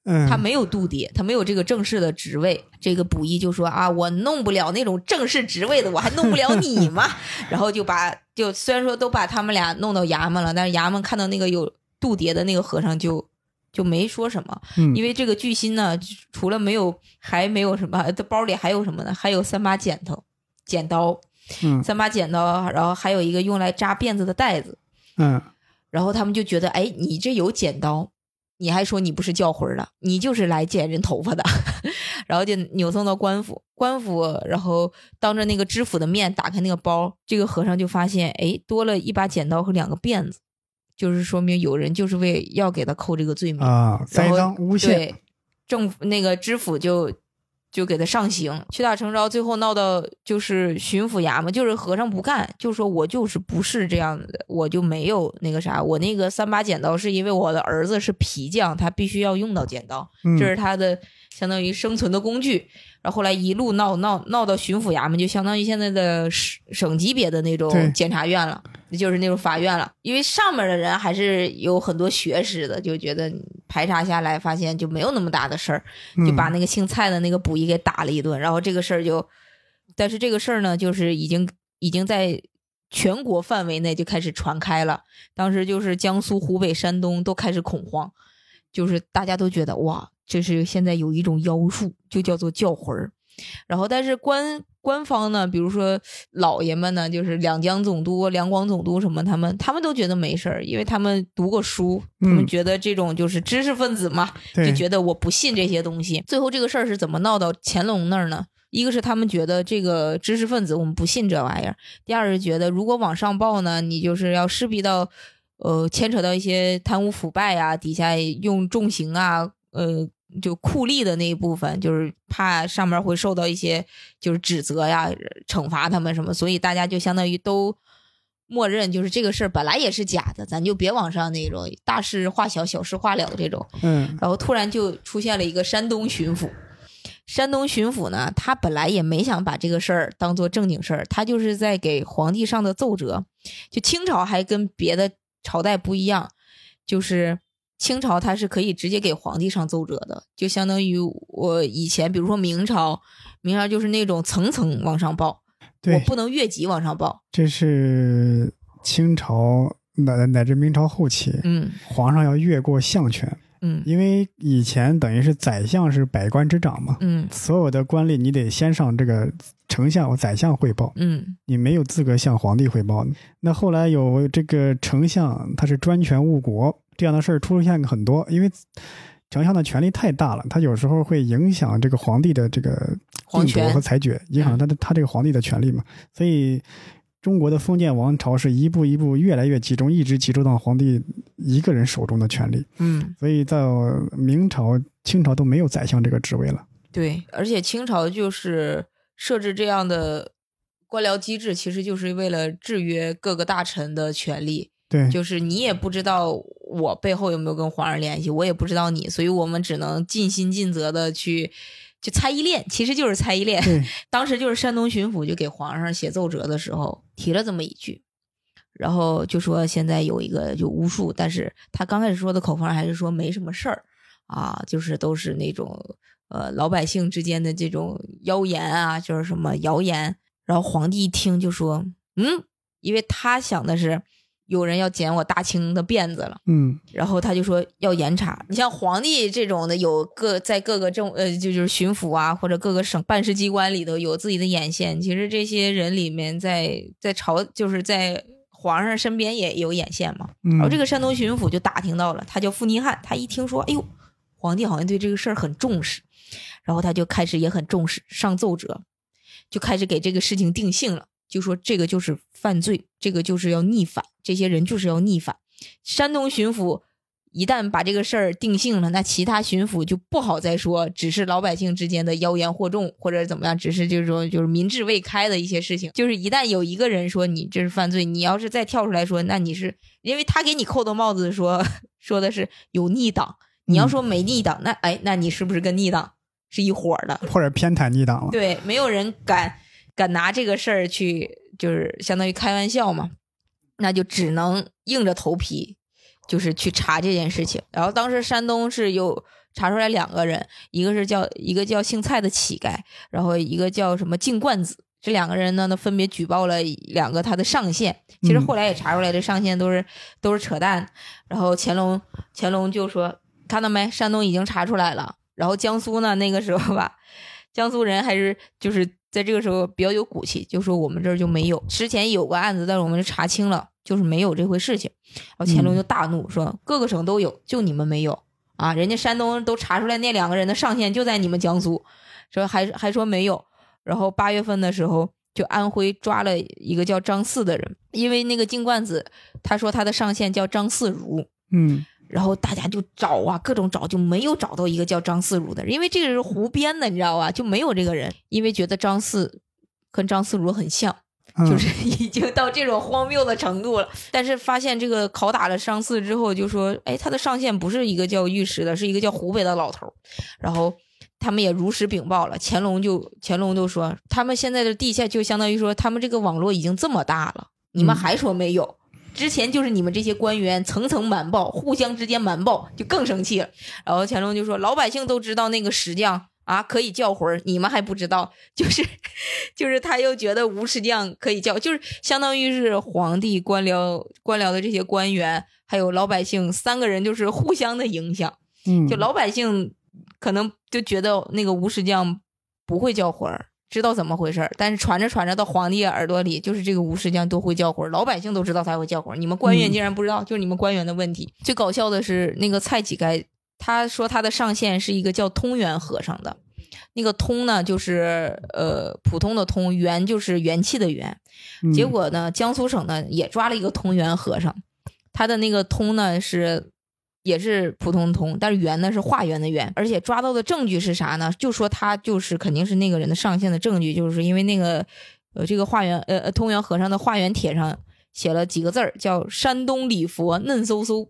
嗯，他没有度牒，他没有这个正式的职位。这个卜一就说啊，我弄不了那种正式职位的，我还弄不了你吗？然后就把就虽然说都把他们俩弄到衙门了，但是衙门看到那个有度牒的那个和尚就就没说什么。嗯因为这个巨星呢，除了没有，还没有什么，他包里还有什么呢？还有三把剪头、剪刀，嗯三把剪刀，然后还有一个用来扎辫子的袋子。嗯然后他们就觉得，哎，你这有剪刀，你还说你不是叫魂儿的，你就是来剪人头发的，然后就扭送到官府。官府，然后当着那个知府的面打开那个包，这个和尚就发现，哎，多了一把剪刀和两个辫子，就是说明有人就是为要给他扣这个罪名。啊，栽赃诬陷，对，政府那个知府就就给他上刑，屈打成招，最后闹到就是巡抚衙门，就是和尚不干，就说我就是不是这样的，我就没有那个啥，我那个三把剪刀是因为我的儿子是皮匠，他必须要用到剪刀，嗯这是他的相当于生存的工具。然后后来一路闹闹闹到巡抚衙门，就相当于现在的省省级别的那种检察院了，就是那种法院了。因为上面的人还是有很多学识的，就觉得排查下来发现就没有那么大的事儿，就把嗯那个姓蔡的那个捕役给打了一顿。然后这个事儿就，但是这个事儿呢，就是已经已经在全国范围内就开始传开了。当时就是江苏、湖北、山东都开始恐慌，就是大家都觉得哇，这是现在有一种妖术，就叫做叫魂儿。然后，但是官官方呢，比如说老爷们呢，就是两江总督、两广总督什么，他们他们都觉得没事儿，因为他们读过书，他们嗯觉得这种就是知识分子嘛，对就觉得我不信这些东西。最后这个事儿是怎么闹到乾隆那儿呢？一个是他们觉得这个知识分子我们不信这玩意儿，第二是觉得如果往上报呢，你就是要势必到，呃，牵扯到一些贪污腐败呀、底下用重刑啊，呃，就酷吏的那一部分，就是怕上面会受到一些就是指责呀、惩罚他们什么，所以大家就相当于都。默认就是这个事儿本来也是假的，咱就别往上那种大事化小、小事化了这种。嗯然后突然就出现了一个山东巡抚。山东巡抚呢，他本来也没想把这个事儿当做正经事儿，他就是在给皇帝上的奏折。就清朝还跟别的朝代不一样，就是清朝它是可以直接给皇帝上奏折的，就相当于我以前比如说明朝，明朝就是那种层层往上报，我，不能越级往上报。这是清朝乃乃至明朝后期，嗯皇上要越过相权，嗯因为以前等于是宰相是百官之长嘛，嗯所有的官吏你得先上这个丞相或宰相汇报，嗯你没有资格向皇帝汇报。那后来有这个丞相，他是专权误国，这样的事儿出现很多，因为丞相的权力太大了，他有时候会影响这个皇帝的这个定夺皇权和裁决，影响他的他这个皇帝的权力嘛。所以中国的封建王朝是一步一步越来越集中，一直集中到皇帝一个人手中的权力。嗯，所以到明朝、清朝都没有宰相这个职位了。对，而且清朝就是设置这样的官僚机制，其实就是为了制约各个大臣的权利。对，就是你也不知道我背后有没有跟皇上联系，我也不知道你，所以我们只能尽心尽责的去就猜疑链，其实就是猜疑链。当时就是山东巡抚就给皇上写奏折的时候提了这么一句，然后就说现在有一个就巫术，但是他刚开始说的口风还是说没什么事儿啊，就是都是那种呃老百姓之间的这种谣言啊，就是什么谣言。然后皇帝一听就说，嗯，因为他想的是有人要剪我大清的辫子了。嗯，然后他就说要严查。你像皇帝这种的，有各在各个政呃，就就是巡抚啊，或者各个省办事机关里头有自己的眼线。其实这些人里面在，在朝就是在皇上身边也有眼线嘛。嗯，然后这个山东巡抚就打听到了，他叫傅尼汉，他一听说，哎呦，皇帝好像对这个事儿很重视，然后他就开始也很重视，上奏折，就开始给这个事情定性了，就说这个就是犯罪，这个就是要逆反，这些人就是要逆反。山东巡抚一旦把这个事儿定性了，那其他巡抚就不好再说，只是老百姓之间的妖言惑众，或者怎么样，只是就是说就是民智未开的一些事情。就是一旦有一个人说你这是犯罪，你要是再跳出来说，那你是因为他给你扣的帽子说 说的是有逆党，你要说没逆党，那哎，那你是不是跟逆党是一伙的？或者偏袒逆党了。对，没有人敢敢拿这个事儿去，就是相当于开玩笑嘛，那就只能硬着头皮，就是去查这件事情。然后当时山东是有查出来两个人，一个是叫一个叫姓蔡的乞丐，然后一个叫什么净冠子。这两个人呢，那分别举报了两个他的上线。其实后来也查出来，这上线都是都是扯淡。然后乾隆乾隆就说：“看到没，山东已经查出来了。”然后江苏呢，那个时候吧，江苏人还是就是在这个时候比较有骨气，就说我们这儿就没有，之前有个案子，但是我们就查清了，就是没有这回事情。然后乾隆就大怒，说各个省都有，就你们没有啊！人家山东都查出来那两个人的上线就在你们江苏，说还还说没有。然后八月份的时候，就安徽抓了一个叫张四的人，因为那个金罐子他说他的上线叫张四如，嗯然后大家就找啊，各种找，就没有找到一个叫张四如的人，因为这个是胡编的，你知道吧？就没有这个人，因为觉得张四跟张四如很像，嗯，就是已经到这种荒谬的程度了。但是发现这个拷打了张四之后，就说，哎，他的上线不是一个叫御史的，是一个叫湖北的老头。然后他们也如实禀报了，乾隆就乾隆就说，他们现在的地下就相当于说，他们这个网络已经这么大了，你们嗯还说没有？之前就是你们这些官员层层瞒报，互相之间瞒报，就更生气了。然后乾隆就说：“老百姓都知道那个石匠啊可以叫魂儿，你们还不知道？就是，就是他又觉得吴石匠可以叫，就是相当于是皇帝、官僚、官僚的这些官员，还有老百姓三个人就是互相的影响。嗯，就老百姓可能就觉得那个吴石匠不会叫魂儿，知道怎么回事儿，但是传着传着到皇帝耳朵里，就是这个吴石匠都会叫魂，老百姓都知道他会叫魂，你们官员竟然不知道，就是你们官员的问题。最搞笑的是那个蔡乞丐，他说他的上线是一个叫通元和尚的。那个通呢，就是呃普通的通，元就是元气的元。结果呢，江苏省呢也抓了一个通元和尚，他的那个通呢是也是普通通，但是圆呢是化缘的圆，而且抓到的证据是啥呢？就说他就是肯定是那个人的上线的证据，就是因为那个呃这个化缘呃呃通元和尚的化缘帖上写了几个字儿，叫山东礼佛嫩嗖嗖，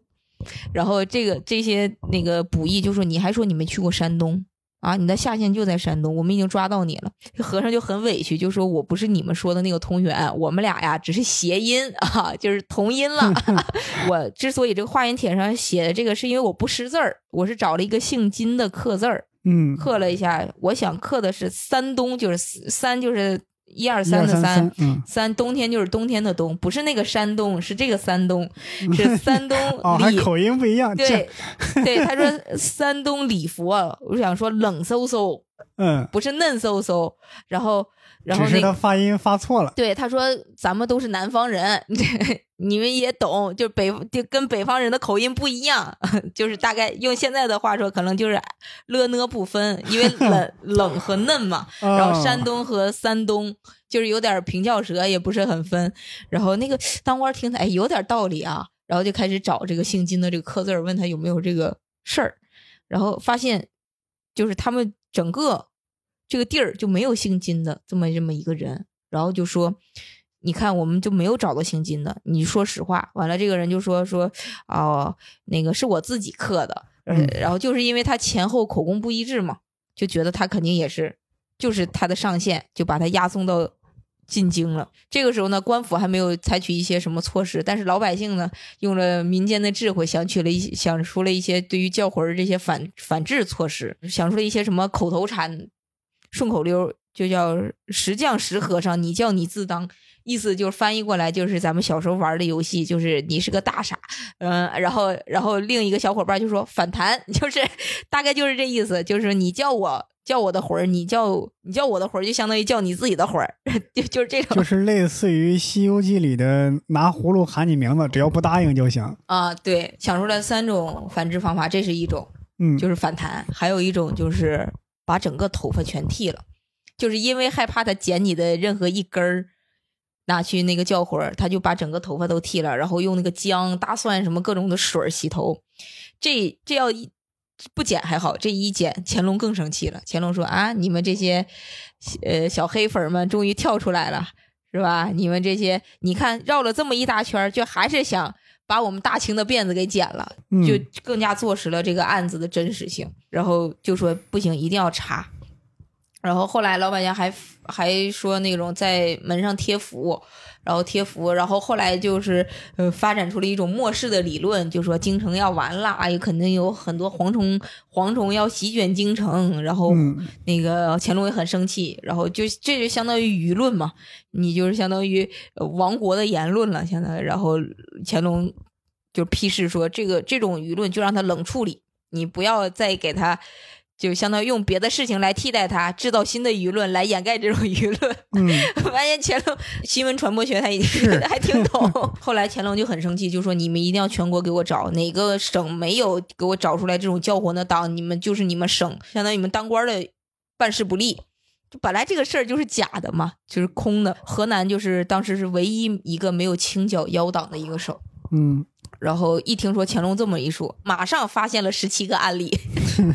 然后这个这些那个补益就说你还说你没去过山东。啊，你的下线就在山东，我们已经抓到你了。这和尚就很委屈，就说我不是你们说的那个同源，我们俩呀只是谐音啊，就是同音了。我之所以这个化缘帖上写的这个，是因为我不识字儿，我是找了一个姓金的刻字儿，嗯，刻了一下，我想刻的是山东，就是三就是一二三的二三三，嗯，三冬天就是冬天的冬，不是那个山东，是这个山东，是山东哦，口音不一样，对，对，他说山东礼佛，我想说冷飕飕，嗯，不是嫩飕飕。然后，然后只是他发音发错了，对他说咱们都是南方人，你们也懂，就北就跟北方人的口音不一样，就是大概用现在的话说，可能就是了呢不分，因为 冷冷和嫩嘛。然后山哦东和山东就是有点平翘舌，也不是很分。然后那个当官听他，哎，有点道理啊。然后就开始找这个姓金的这个刻字，问他有没有这个事儿。然后发现，就是他们整个这个地儿就没有姓金的这么这么一个人。然后就说，你看我们就没有找到姓金的，你说实话。完了，这个人就说说，哦，那个是我自己刻的。然后就是因为他前后口供不一致嘛，就觉得他肯定也是，就是他的上线，就把他押送到进京了。这个时候呢，官府还没有采取一些什么措施，但是老百姓呢，用了民间的智慧，想取了一些想出了一些对于教魂儿这些反反制措施，想出了一些什么口头禅、顺口溜，就叫“石匠石和尚，你叫你自当”。意思就是翻译过来就是咱们小时候玩的游戏，就是你是个大傻，嗯，然后然后另一个小伙伴就说反弹，就是大概就是这意思，就是你叫我叫我的魂儿，你叫你叫我的魂儿，就相当于叫你自己的魂儿，就就是这种，就是类似于《西游记》里的拿葫芦喊你名字，只要不答应就行。啊，对，想出来三种繁殖方法，这是一种，嗯，就是反弹；还有一种就是把整个头发全剃了，就是因为害怕他剪你的任何一根儿。拿去那个叫魂儿，他就把整个头发都剃了，然后用那个姜、大蒜什么各种的水洗头。这这要一不剪还好，这一剪，乾隆更生气了。乾隆说：“啊，你们这些呃小黑粉们终于跳出来了，是吧？你们这些，你看绕了这么一大圈，就还是想把我们大清的辫子给剪了，嗯就更加坐实了这个案子的真实性。然后就说不行，一定要查。然后后来老板娘还还说那种在门上贴符，然后贴符，然后后来就是呃发展出了一种末世的理论，就说京城要完了，哎肯定有很多蝗虫蝗虫要席卷京城，然后嗯那个乾隆也很生气，然后就这就相当于舆论嘛，你就是相当于呃亡国的言论了，相当于，然后乾隆就批示说，这个这种舆论就让他冷处理，你不要再给他。就相当于用别的事情来替代它，制造新的舆论来掩盖这种舆论。嗯，发现乾隆新闻传播学他已经是 还挺懂。后来乾隆就很生气，就说你们一定要全国给我找哪个省没有给我找出来这种教魂的党，你们就是你们省，相当于你们当官的办事不力。就本来这个事儿就是假的嘛，就是空的。河南就是当时是唯一一个没有清剿妖党的一个省。嗯，然后一听说乾隆这么一说，马上发现了十七个案例，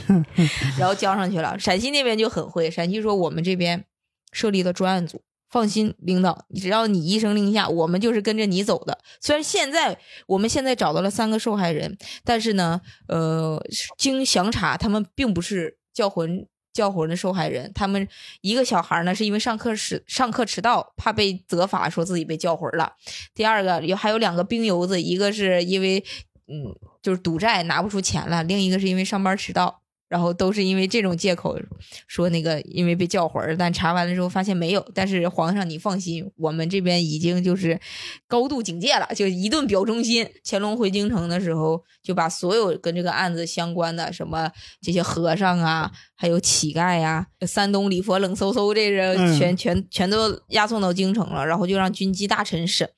然后交上去了。陕西那边就很会，陕西说我们这边设立了专案组，放心，领导，只要你一声令下，我们就是跟着你走的。虽然现在我们现在找到了三个受害人，但是呢，呃，经详查，他们并不是叫魂。叫魂的受害人，他们一个小孩呢，是因为上课迟上课迟到，怕被责罚，说自己被叫魂了。第二个有还有两个兵油子，一个是因为嗯就是赌债拿不出钱了，另一个是因为上班迟到，然后都是因为这种借口说那个因为被叫魂儿，但查完了之后发现没有。但是皇上你放心，我们这边已经就是高度警戒了，就一顿表忠心。乾隆回京城的时候，就把所有跟这个案子相关的什么这些和尚啊，还有乞丐呀、山东礼佛冷飕飕这个嗯全、全全都押送到京城了，然后就让军机大臣审。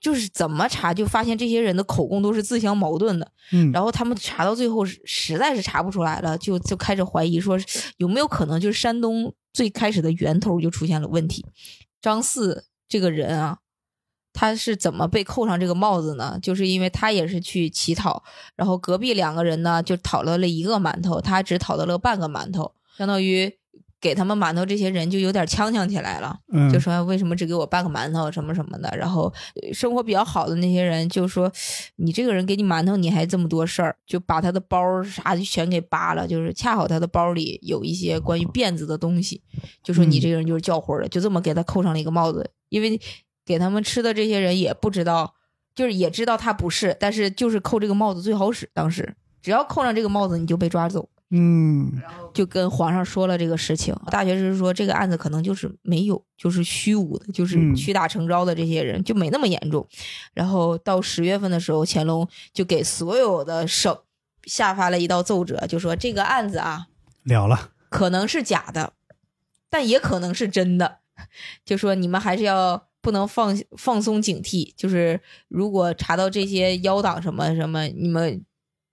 就是怎么查，就发现这些人的口供都是自相矛盾的。嗯，然后他们查到最后实实在是查不出来了，就就开始怀疑说有没有可能就是山东最开始的源头就出现了问题。张四这个人啊，他是怎么被扣上这个帽子呢？就是因为他也是去乞讨，然后隔壁两个人呢就讨到了一个馒头，他只讨到了半个馒头，相当于给他们馒头这些人就有点呛呛起来了。嗯，就说为什么只给我半个馒头什么什么的，然后呃生活比较好的那些人就说你这个人给你馒头你还这么多事儿，就把他的包啥就全给扒了，就是恰好他的包里有一些关于辫子的东西，就说你嗯这个人就是叫魂儿的，就这么给他扣上了一个帽子，因为给他们吃的这些人也不知道，就是也知道他不是，但是就是扣这个帽子最好使，当时只要扣上这个帽子你就被抓走。嗯，就跟皇上说了这个事情。大学士说这个案子可能就是没有，就是虚无的，就是嗯屈打成招的这些人、就没那么严重。然后到十月份的时候，乾隆就给所有的省下发了一道奏折，就说这个案子啊了了，可能是假的，但也可能是真的。就说你们还是要不能放放松警惕，就是如果查到这些妖党什么什么，你们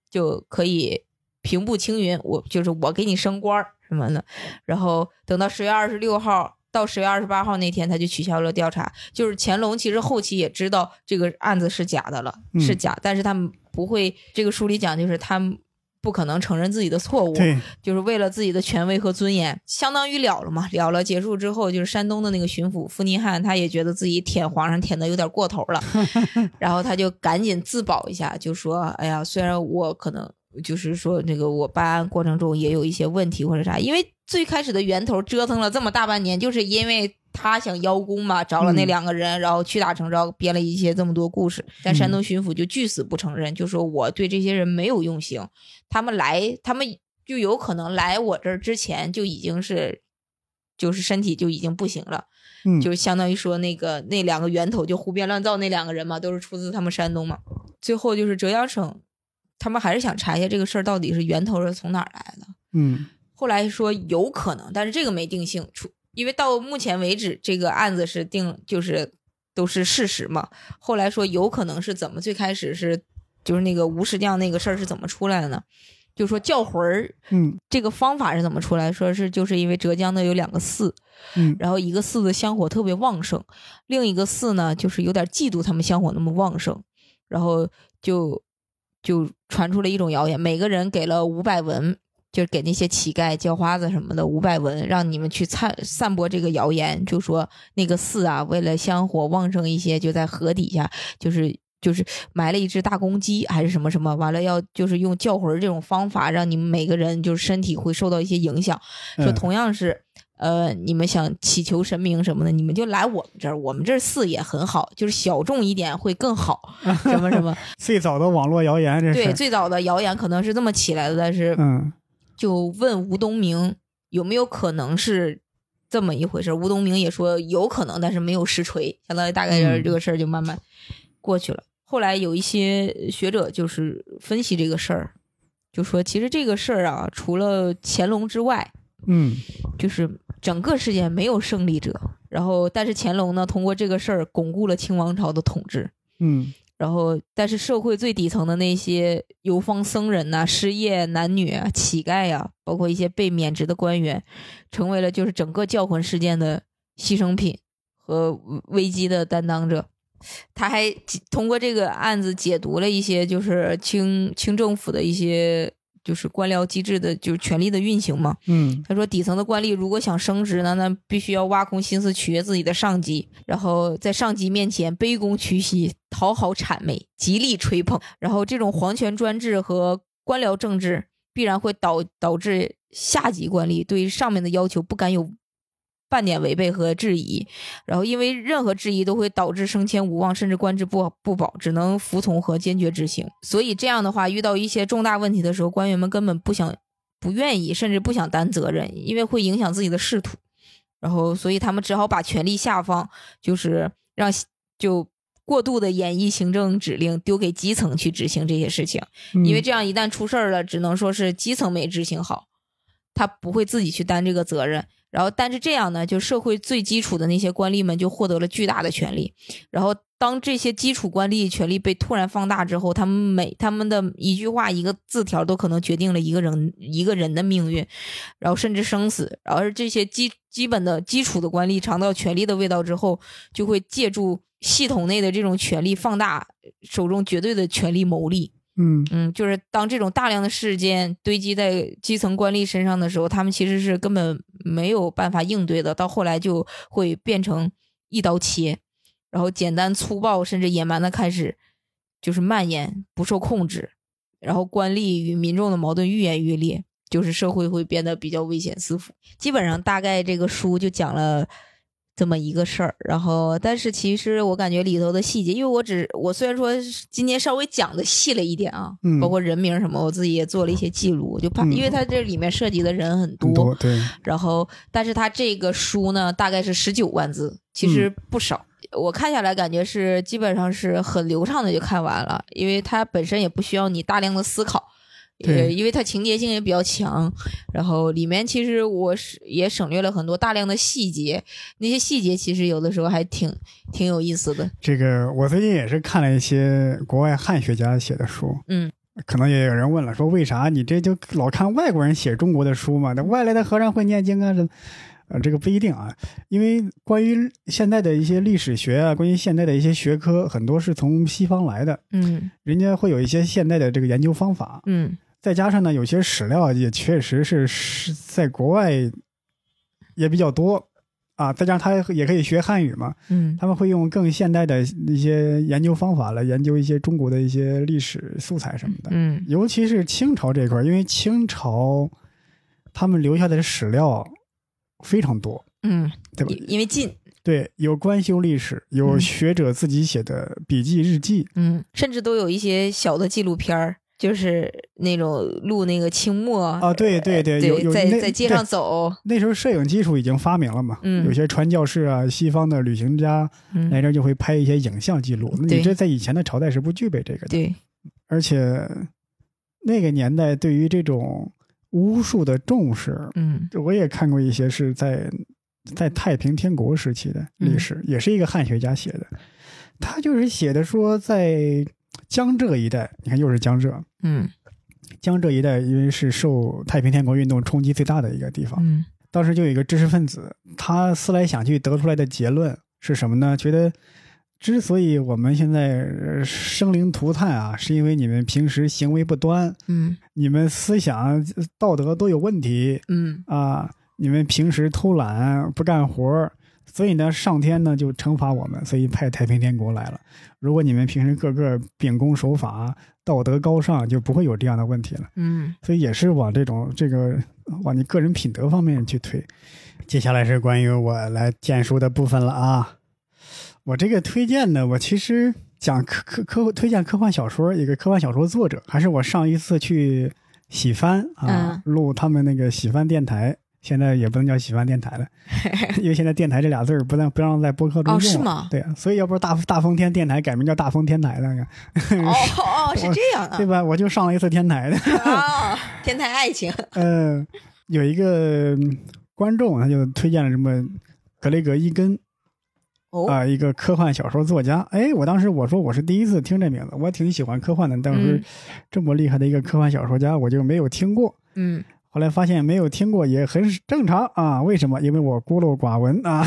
就可以平步青云，我就是我给你升官儿什么的。然后等到十月二十六号到十月二十八号那天，他就取消了调查。就是乾隆其实后期也知道这个案子是假的了，嗯是假，但是他们不会。这个书里讲，就是他们不可能承认自己的错误，就是为了自己的权威和尊严，相当于了了嘛。了了结束之后，就是山东的那个巡抚傅尼汉，他也觉得自己舔皇上舔的有点过头了，然后他就赶紧自保一下，就说：“哎呀，虽然我可能就是说那个我办案过程中也有一些问题或者啥，因为最开始的源头折腾了这么大半年，就是因为。”他想邀功嘛，找了那嗯两个人，然后屈打成招，编了一些这么多故事。但山东巡抚就据死不承认，就说我对这些人没有用刑，他们来，他们就有可能来我这儿之前就已经是就是身体就已经不行了，嗯，就是相当于说那个那两个源头就胡编乱造那两个人嘛，都是出自他们山东嘛。最后就是浙江省，他们还是想查一下这个事儿到底是源头是从哪儿来的。嗯后来说有可能，但是这个没定性，出因为到目前为止这个案子是定就是都是事实嘛。后来说有可能是怎么最开始是就是那个吴石匠那个事儿是怎么出来的呢？就说叫魂儿嗯这个方法是怎么出来？说是就是因为浙江的有两个寺，嗯然后一个寺的香火特别旺盛，另一个寺呢就是有点嫉妒他们香火那么旺盛，然后就就传出了一种谣言，每个人给了五百文，就是给那些乞丐、叫花子什么的五百文，让你们去散散播这个谣言，就说那个寺啊，为了香火旺盛一些，就在河底下就是。就是埋了一只大公鸡还是什么什么，完了要就是用叫魂儿这种方法，让你们每个人就是身体会受到一些影响。说嗯同样是呃，你们想祈求神明什么的，你们就来我们这儿，我们这儿寺也很好，就是小众一点会更好，什么什么。最早的网络谣言，这对，最早的谣言可能是这么起来的，但是嗯就问吴东明有没有可能是这么一回事，吴东明也说有可能，但是没有实锤，相当于大概嗯这个事儿就慢慢过去了。后来有一些学者就是分析这个事儿，就说其实这个事儿啊，除了乾隆之外，嗯就是整个事件没有胜利者。然后，但是乾隆呢，通过这个事儿巩固了清王朝的统治。嗯然后，但是社会最底层的那些游方僧人呐、失业男女啊、乞丐呀、包括一些被免职的官员，成为了就是整个教魂事件的牺牲品和危机的担当者。他还通过这个案子解读了一些就是清清政府的一些就是官僚机制的就是权力的运行嘛。嗯他说，底层的官吏如果想升职呢，那必须要挖空心思取悦自己的上级，然后在上级面前卑躬屈膝、讨好谄媚、极力吹捧，然后这种皇权专制和官僚政治必然会导导致下级官吏对上面的要求不敢有半点违背和质疑，然后因为任何质疑都会导致升迁无望，甚至官职不不保，只能服从和坚决执行。所以这样的话，遇到一些重大问题的时候，官员们根本不想、不愿意，甚至不想担责任，因为会影响自己的仕途。然后，所以他们只好把权力下放，就是让就过度的演绎行政指令，丢给基层去执行这些事情。嗯，因为这样一旦出事儿了，只能说是基层没执行好，他不会自己去担这个责任。然后，但是这样呢，就社会最基础的那些官吏们就获得了巨大的权利。然后，当这些基础官吏权力被突然放大之后，他们每他们的一句话、一个字条都可能决定了一个人一个人的命运，然后甚至生死。然后，这些基基本的基础的官吏尝到权力的味道之后，就会借助系统内的这种权力放大手中绝对的权力谋利。嗯嗯，就是当这种大量的事件堆积在基层官吏身上的时候，他们其实是根本没有办法应对的。到后来就会变成一刀切，然后简单粗暴甚至野蛮的开始就是蔓延，不受控制，然后官吏与民众的矛盾愈演愈烈，就是社会会变得比较危险四伏。基本上大概这个书就讲了。这么一个事儿，然后，但是其实我感觉里头的细节，因为我只我虽然说今天稍微讲的细了一点啊，嗯包括人名什么，我自己也做了一些记录，就怕，嗯因为它这里面涉及的人很多，很多对，然后，但是它这个书呢，大概是十九万字，其实不少。我看下来感觉是基本上是很流畅的就看完了，因为它本身也不需要你大量的思考。呃，对因为它情节性也比较强，然后里面其实我是也省略了很多大量的细节，那些细节其实有的时候还挺挺有意思的。这个我最近也是看了一些国外汉学家写的书，嗯，可能也有人问了，说为啥你这就老看外国人写中国的书嘛？那外来的和尚会念经啊？这呃，这个不一定啊，因为关于现代的一些历史学啊，关于现代的一些学科，很多是从西方来的，嗯人家会有一些现代的这个研究方法，嗯再加上呢，有些史料也确实是是在国外也比较多啊，再加上他也可以学汉语嘛，嗯他们会用更现代的一些研究方法来研究一些中国的一些历史素材什么的，嗯尤其是清朝这块儿，因为清朝他们留下的史料非常多，嗯，对吧？因因为近，对，有官修历史，有嗯学者自己写的笔记日记，嗯，甚至都有一些小的纪录片儿，就是那种录那个清末啊，对对对，有有在在街上走，那时候摄影技术已经发明了嘛，嗯有些传教士啊、西方的旅行家嗯，来这儿就会拍一些影像记录。你这在以前的朝代是不具备这个的，对，而且那个年代对于这种巫术的重视，嗯我也看过一些是在在太平天国时期的历史，也是一个汉学家写的。他就是写的说，在江浙一带，你看又是江浙，嗯。江浙一带因为是受太平天国运动冲击最大的一个地方，嗯。当时就有一个知识分子，他思来想去得出来的结论是什么呢？觉得之所以我们现在呃生灵涂炭啊，是因为你们平时行为不端，嗯。你们思想道德都有问题嗯。啊，你们平时偷懒不干活儿，所以呢，上天呢就惩罚我们，所以派太平天国来了。如果你们平时个个秉公守法、道德高尚，就不会有这样的问题了。嗯所以也是往这种这个往你个人品德方面去推。接下来是关于我来荐书的部分了啊。我这个推荐呢，我其实讲科科科推荐科幻小说，一个科幻小说作者，还是我上一次去喜番啊、录他们那个喜番电台。现在也不能叫喜欢电台了，因为现在“电台”这俩字儿不让不让在播客中用。哦是吗对啊，所以要不是大大风天电台改名叫大风天台了，哦哦是 这样啊对吧？我就上了一次天台的。啊，天台爱情，呃，有一个嗯观众他就推荐了什么格雷格伊根哦啊、一个科幻小说作家。哎，我当时我说我是第一次听这名字，我挺喜欢科幻的，但是嗯这么厉害的一个科幻小说家，我就没有听过。嗯后来发现没有听过也很正常啊，为什么？因为我孤陋寡闻啊。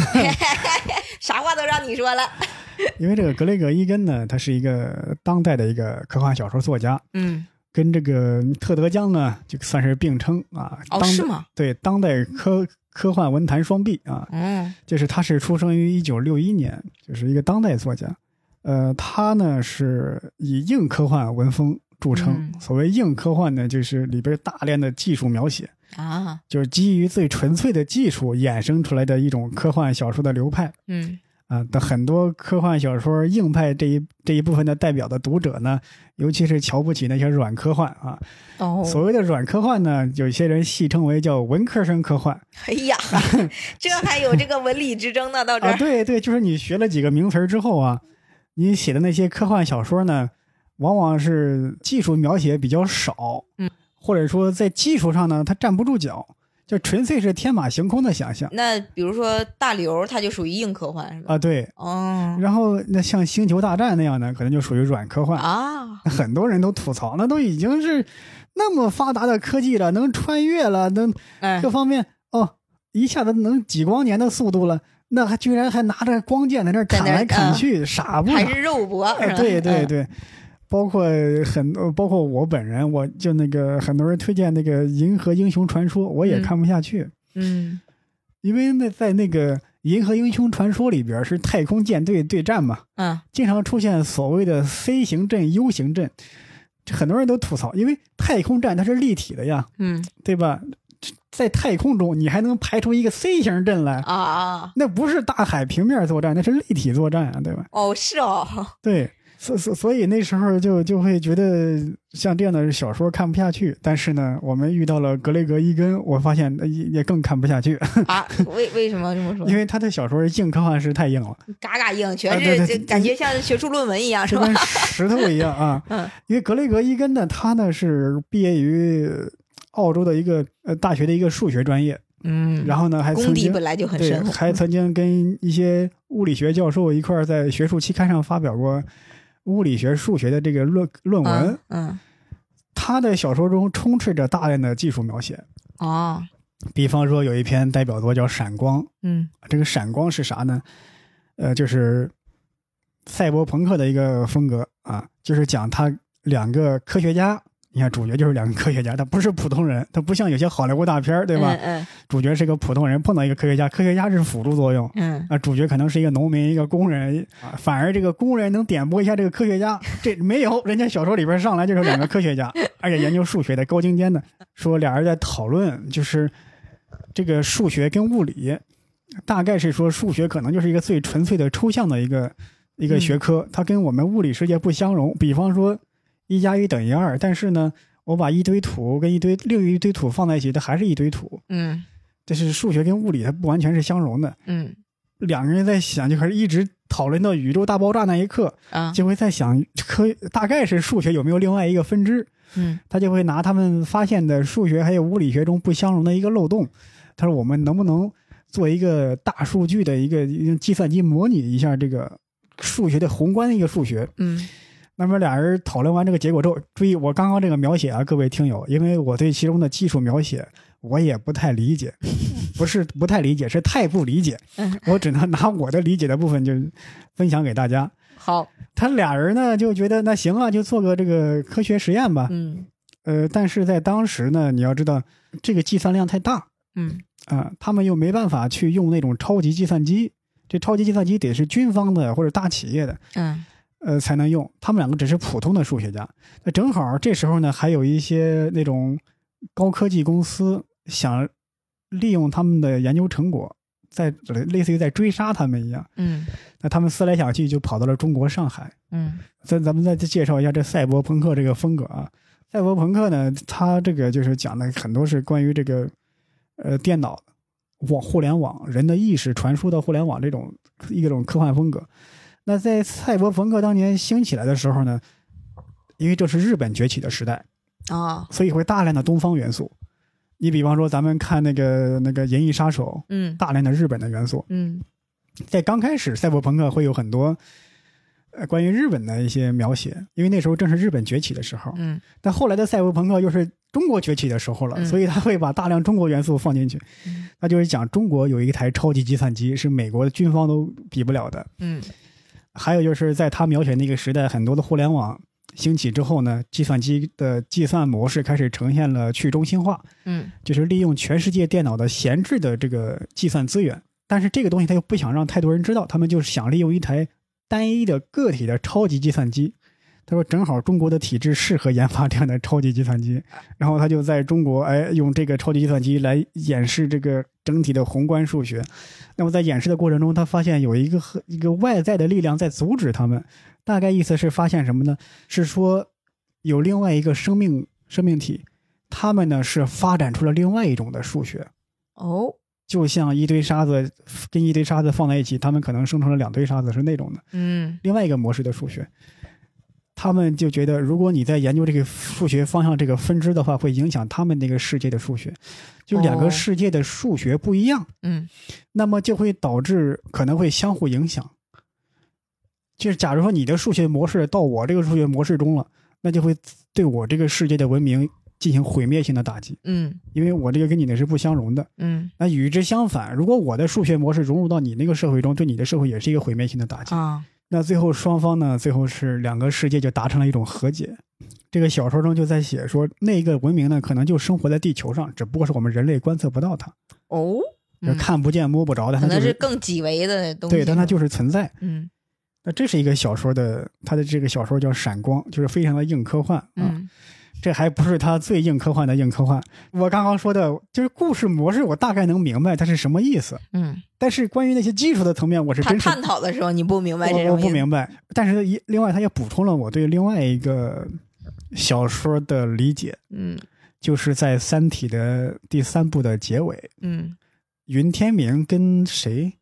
啥话都让你说了，因为这个格雷格伊根呢，他是一个当代的一个科幻小说作家，嗯跟这个特德·江呢，就算是并称啊。哦当是吗？对，当代科科幻文坛双璧啊。嗯就是他是出生于一九六一年，就是一个当代作家。呃，他呢是以硬科幻文风著称。嗯所谓硬科幻呢，就是里边大量的技术描写，啊就是基于最纯粹的技术衍生出来的一种科幻小说的流派嗯啊。的很多科幻小说硬派这一这一部分的代表的读者呢，尤其是瞧不起那些软科幻啊。哦，所谓的软科幻呢，有些人戏称为叫文科生科幻。哎呀，这还有这个文理之争呢，到这啊，儿，对对，就是你学了几个名词之后啊，你写的那些科幻小说呢，往往是技术描写比较少，嗯，或者说在技术上呢，它站不住脚，就纯粹是天马行空的想象那比如说大刘，他就属于硬科幻是吧？啊。对，哦然后那像《星球大战》那样的，可能就属于软科幻。啊，很多人都吐槽，那都已经是那么发达的科技了，能穿越了，能哎各方面哦，一下子能几光年的速度了，那还居然还拿着光剑在那砍来砍去，傻不傻？还是肉搏？对对嗯，对，包括很多，包括我本人，我就那个很多人推荐那个《银河英雄传说》，我也嗯。看不下去，嗯。因为那在那个《银河英雄传说》里边是太空舰队对战嘛，嗯。经常出现所谓的 C 型阵、U 型阵，很多人都吐槽，因为太空战它是立体的呀，嗯。对吧？在太空中，你还能排出一个 C 型阵来，啊啊，那不是大海平面作战，那是立体作战啊，对吧？哦是哦，对，所所所以那时候就就会觉得像这样的小说看不下去。但是呢，我们遇到了格雷格伊根，我发现呃也也更看不下去，啊，为为什么这么说因？为他的小说硬科幻是太硬了，嘎嘎硬，全是就感觉像学术论文一样，是吧？跟 石头一样啊。嗯因为格雷格伊根呢，他呢是毕业于澳洲的一个呃大学的一个数学专业，嗯，然后呢还曾经功底本来就很对深，还曾经跟一些物理学教授一块在学术期刊上发表过物理学、数学的这个论论文。嗯嗯他的小说中充斥着大量的技术描写，哦比方说有一篇代表作叫《闪光》，嗯这个闪光是啥呢？呃，就是赛博朋克的一个风格啊，就是讲他两个科学家，你看主角就是两个科学家，他不是普通人，他不像有些好莱坞大片儿，对吧？嗯主角是个普通人碰到一个科学家，科学家是辅助作用。嗯啊，主角可能是一个农民，一个工人啊，反而这个工人能点拨一下这个科学家，这没有，人家小说里边上来就是两个科学家，而且研究数学的高精尖的，说俩人在讨论，就是这个数学跟物理，大概是说数学可能就是一个最纯粹的抽象的一个一个学科，它跟我们物理世界不相容。比方说，一加一等于二，但是呢，我把一堆土跟一堆另一堆土放在一起，它还是一堆土。嗯这是数学跟物理它不完全是相容的。嗯两个人在想，就开始一直讨论到宇宙大爆炸那一刻，啊就会在想科大概是数学有没有另外一个分支。嗯他就会拿他们发现的数学还有物理学中不相容的一个漏洞，他说我们能不能做一个大数据的一个用计算机模拟一下这个数学的宏观的一个数学。嗯那么俩人讨论完这个结果之后，注意我刚刚这个描写啊，各位听友，因为我对其中的技术描写我也不太理解，不是不太理解，是太不理解嗯，我只能拿我的理解的部分就分享给大家。好。他俩人呢就觉得那行啊，就做个这个科学实验吧。嗯。呃，但是在当时呢，你要知道这个计算量太大。嗯。啊、他们又没办法去用那种超级计算机，这超级计算机得是军方的或者大企业的，嗯呃才能用。他们两个只是普通的数学家，那正好这时候呢，还有一些那种高科技公司想利用他们的研究成果，在类似于在追杀他们一样。嗯那他们思来想去，就跑到了中国上海。嗯咱咱们再介绍一下这赛博朋克这个风格啊。赛博朋克呢，它这个就是讲的很多是关于这个呃电脑网互联网人的意识传输到互联网这种一种科幻风格。那在赛博朋克当年兴起来的时候呢，因为这是日本崛起的时代，啊所以会大量的东方元素。你比方说，咱们看那个那个《银翼杀手》，嗯大量的日本的元素。嗯在刚开始，赛博朋克会有很多呃关于日本的一些描写，因为那时候正是日本崛起的时候。嗯但后来的赛博朋克又是中国崛起的时候了，嗯所以他会把大量中国元素放进去。嗯那就是讲中国有一台超级计算机是美国的军方都比不了的。嗯还有就是在他描写那个时代，很多的互联网兴起之后呢，计算机的计算模式开始呈现了去中心化，嗯就是利用全世界电脑的闲置的这个计算资源。但是这个东西他又不想让太多人知道，他们就是想利用一台单一的个体的超级计算机。他说正好中国的体制适合研发这样的超级计算机，然后他就在中国哎用这个超级计算机来演示这个整体的宏观数学。那么在演示的过程中，他发现有一个和一个外在的力量在阻止他们。大概意思是发现什么呢？是说有另外一个生命生命体，他们呢是发展出了另外一种的数学，哦就像一堆沙子跟一堆沙子放在一起，他们可能生成了两堆沙子，是那种的嗯另外一个模式的数学。他们就觉得，如果你在研究这个数学方向这个分支的话，会影响他们那个世界的数学，就两哦个世界的数学不一样，嗯那么就会导致可能会相互影响。就是假如说你的数学模式到我这个数学模式中了，那就会对我这个世界的文明进行毁灭性的打击，嗯因为我这个跟你的是不相容的。嗯那与之相反，如果我的数学模式融入到你那个社会中，对你的社会也是一个毁灭性的打击。啊那最后双方呢，最后是两个世界就达成了一种和解。这个小说中就在写说，那个文明呢，可能就生活在地球上，只不过是我们人类观测不到它，哦，就看不见摸不着的，可能是更几维的东西，对，但它就是存在。嗯那这是一个小说的，它的这个小说叫《闪光》，就是非常的硬科幻啊。嗯这还不是它最硬科幻的硬科幻。我刚刚说的就是故事模式，我大概能明白它是什么意思，嗯，但是关于那些技术的层面，我是真是探讨的时候你不明白这我不明白。但是一另外，他也补充了我对另外一个小说的理解，嗯。就是在《三体》的第三部的结尾，嗯。云天明跟谁？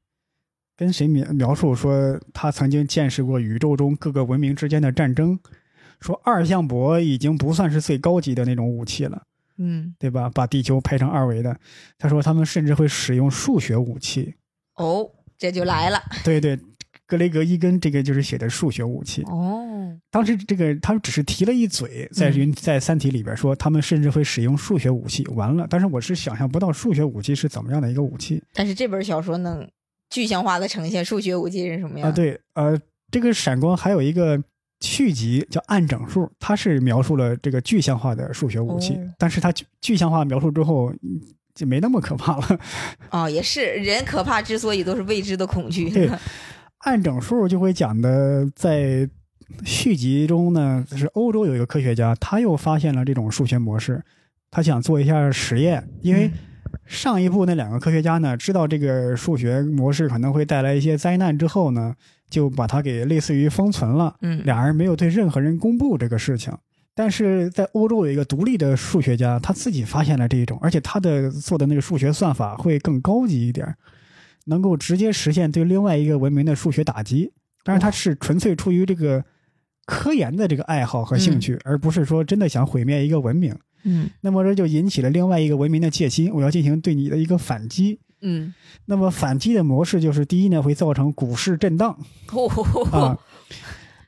跟谁描描述说他曾经见识过宇宙中各个文明之间的战争，说二向箔已经不算是最高级的那种武器了，嗯对吧？把地球拍成二维的，他说他们甚至会使用数学武器。哦，这就来了对对，格雷格伊根这个就是写的数学武器。哦，当时这个他们只是提了一嘴，在云在《三体》里边说他们甚至会使用数学武器。完了，但是我是想象不到数学武器是怎么样的一个武器但是这本小说能具象化的呈现数学武器是什么样啊？对，呃，这个闪光还有一个续集叫按整数，它是描述了这个具象化的数学武器，哦但是它具具象化描述之后嗯就没那么可怕了。哦，也是人可怕之所以都是未知的恐惧，对按整数就会讲的，在续集中呢，是欧洲有一个科学家，他又发现了这种数学模式，他想做一下实验，因为上一部那两个科学家呢，知道这个数学模式可能会带来一些灾难之后呢，就把它给类似于封存了，嗯俩人没有对任何人公布这个事情。但是在欧洲有一个独立的数学家，他自己发现了这一种，而且他的做的那个数学算法会更高级一点，能够直接实现对另外一个文明的数学打击。但是，他是纯粹出于这个科研的这个爱好和兴趣，而不是说真的想毁灭一个文明。嗯那么这就引起了另外一个文明的戒心，我要进行对你的一个反击。嗯，那么反击的模式就是，第一呢会造成股市震荡。哦。啊，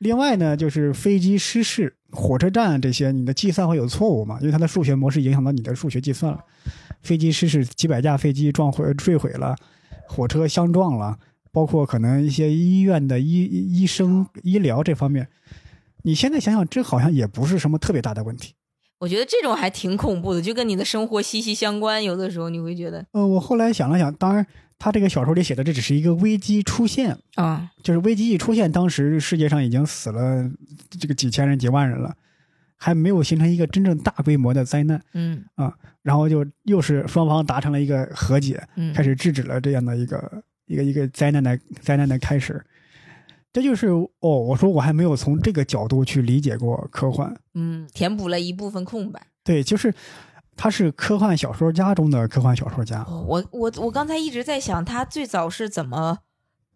另外呢就是飞机失事、火车站这些你的计算会有错误嘛，因为它的数学模式影响到你的数学计算了。飞机失事，几百架飞机撞毁坠毁了，火车相撞了，包括可能一些医院的医医生医疗这方面，你现在想想，这好像也不是什么特别大的问题。我觉得这种还挺恐怖的，就跟你的生活息息相关。有的时候你会觉得呃，我后来想了想，当然他这个小说里写的这只是一个危机出现，啊，就是危机一出现，当时世界上已经死了这个几千人、几万人了，还没有形成一个真正大规模的灾难，嗯啊然后就又是双方达成了一个和解，嗯，开始制止了这样的一个一个一个灾难的灾难的开始。这就是哦，我说我还没有从这个角度去理解过科幻，嗯填补了一部分空白。对，就是他是科幻小说家中的科幻小说家，哦，我我我刚才一直在想，他最早是怎么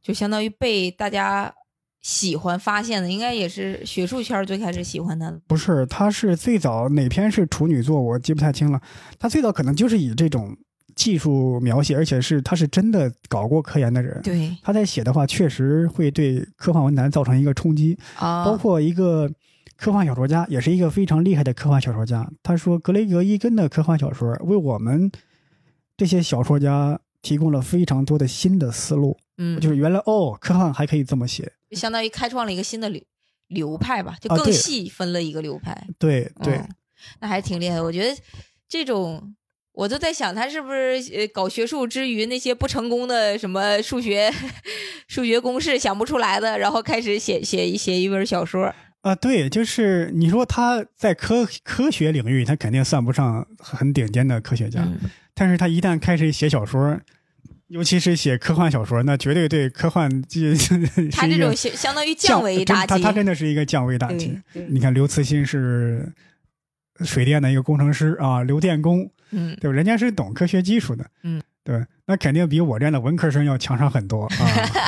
就相当于被大家喜欢发现的？应该也是学术圈最开始喜欢他的。不是，他是最早哪篇是处女作，我记不太清了。他最早可能就是以这种技术描写，而且是他是真的搞过科研的人。对他在写的话，确实会对科幻文坛造成一个冲击。啊，包括一个科幻小说家，也是一个非常厉害的科幻小说家。他说，格雷格伊根的科幻小说为我们这些小说家提供了非常多的新的思路，嗯，就是原来哦，科幻还可以这么写。相当于开创了一个新的流流派吧，就更细分了一个流派。对对。嗯那还挺厉害的。我觉得这种，我都在想，他是不是呃搞学术之余那些不成功的什么数学数学公式想不出来的，然后开始写写一写一本小说。啊，对，就是你说他在科科学领域，他肯定算不上很顶尖的科学家，嗯但是他一旦开始写小说，尤其是写科幻小说，那绝对对科幻这 他这种相相当于降降维打击，他他真的是一个降维打击你看刘慈欣是水电的一个工程师啊，刘电工，嗯对吧？人家是懂科学技术的，嗯，对，那肯定比我这样的文科生要强上很多啊。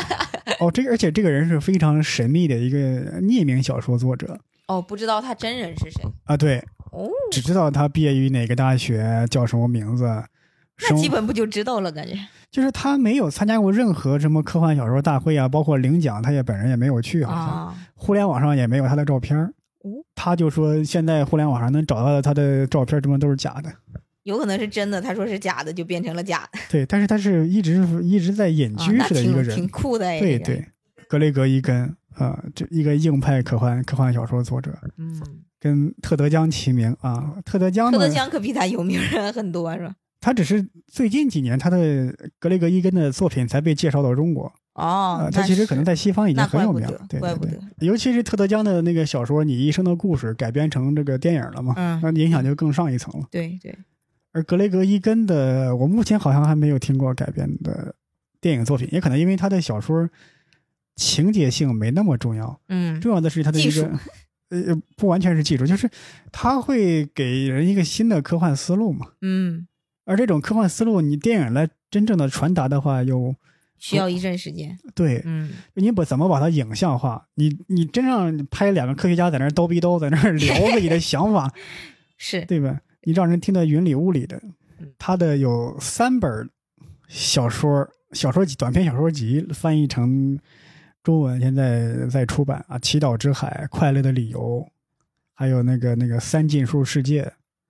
哦，这个而且这个人是非常神秘的一个匿名小说作者哦，不知道他真人是谁啊，对，哦，只知道他毕业于哪个大学，叫什么名字。那基本不就知道了？感觉就是他没有参加过任何什么科幻小说大会啊，包括领奖，他也本人也没有去，好像。啊，互联网上也没有他的照片儿哦他就说现在互联网上能找到的他的照片，这么都是假的。有可能是真的。他说是假的，就变成了假的。对，但是他是一直一直在隐啊，居那式的一个人。挺挺酷的哎。这个，对对，格雷格伊根啊、这一个硬派科幻科幻小说作者，嗯，跟特德·江齐名啊。特德·江特德，江可比他有名人很多是吧？他只是最近几年他的格雷格伊根的作品才被介绍到中国哦啊、，他其实可能在西方已经很有名了。对对对怪不得，尤其是特德·江的那个小说《你一生的故事》改编成这个电影了嘛，嗯那影响就更上一层了。对对，而格雷格伊根的，我目前好像还没有听过改编的电影作品，也可能因为他的小说情节性没那么重要，嗯重要的是他的一个，呃，不完全是技术，就是他会给人一个新的科幻思路嘛。嗯，而这种科幻思路，你电影来真正的传达的话，又需要一阵时间。对嗯你把怎么把它影像化？你你真让拍两个科学家在那儿叨逼叨，在那儿聊自己的想法，是，对吧？你让人听得云里雾里的嗯。他的有三本小说，小说集、短篇小说集翻译成中文，现在在出版啊，《祈祷之海》《快乐的理由》，还有那个那个《三进数世界》，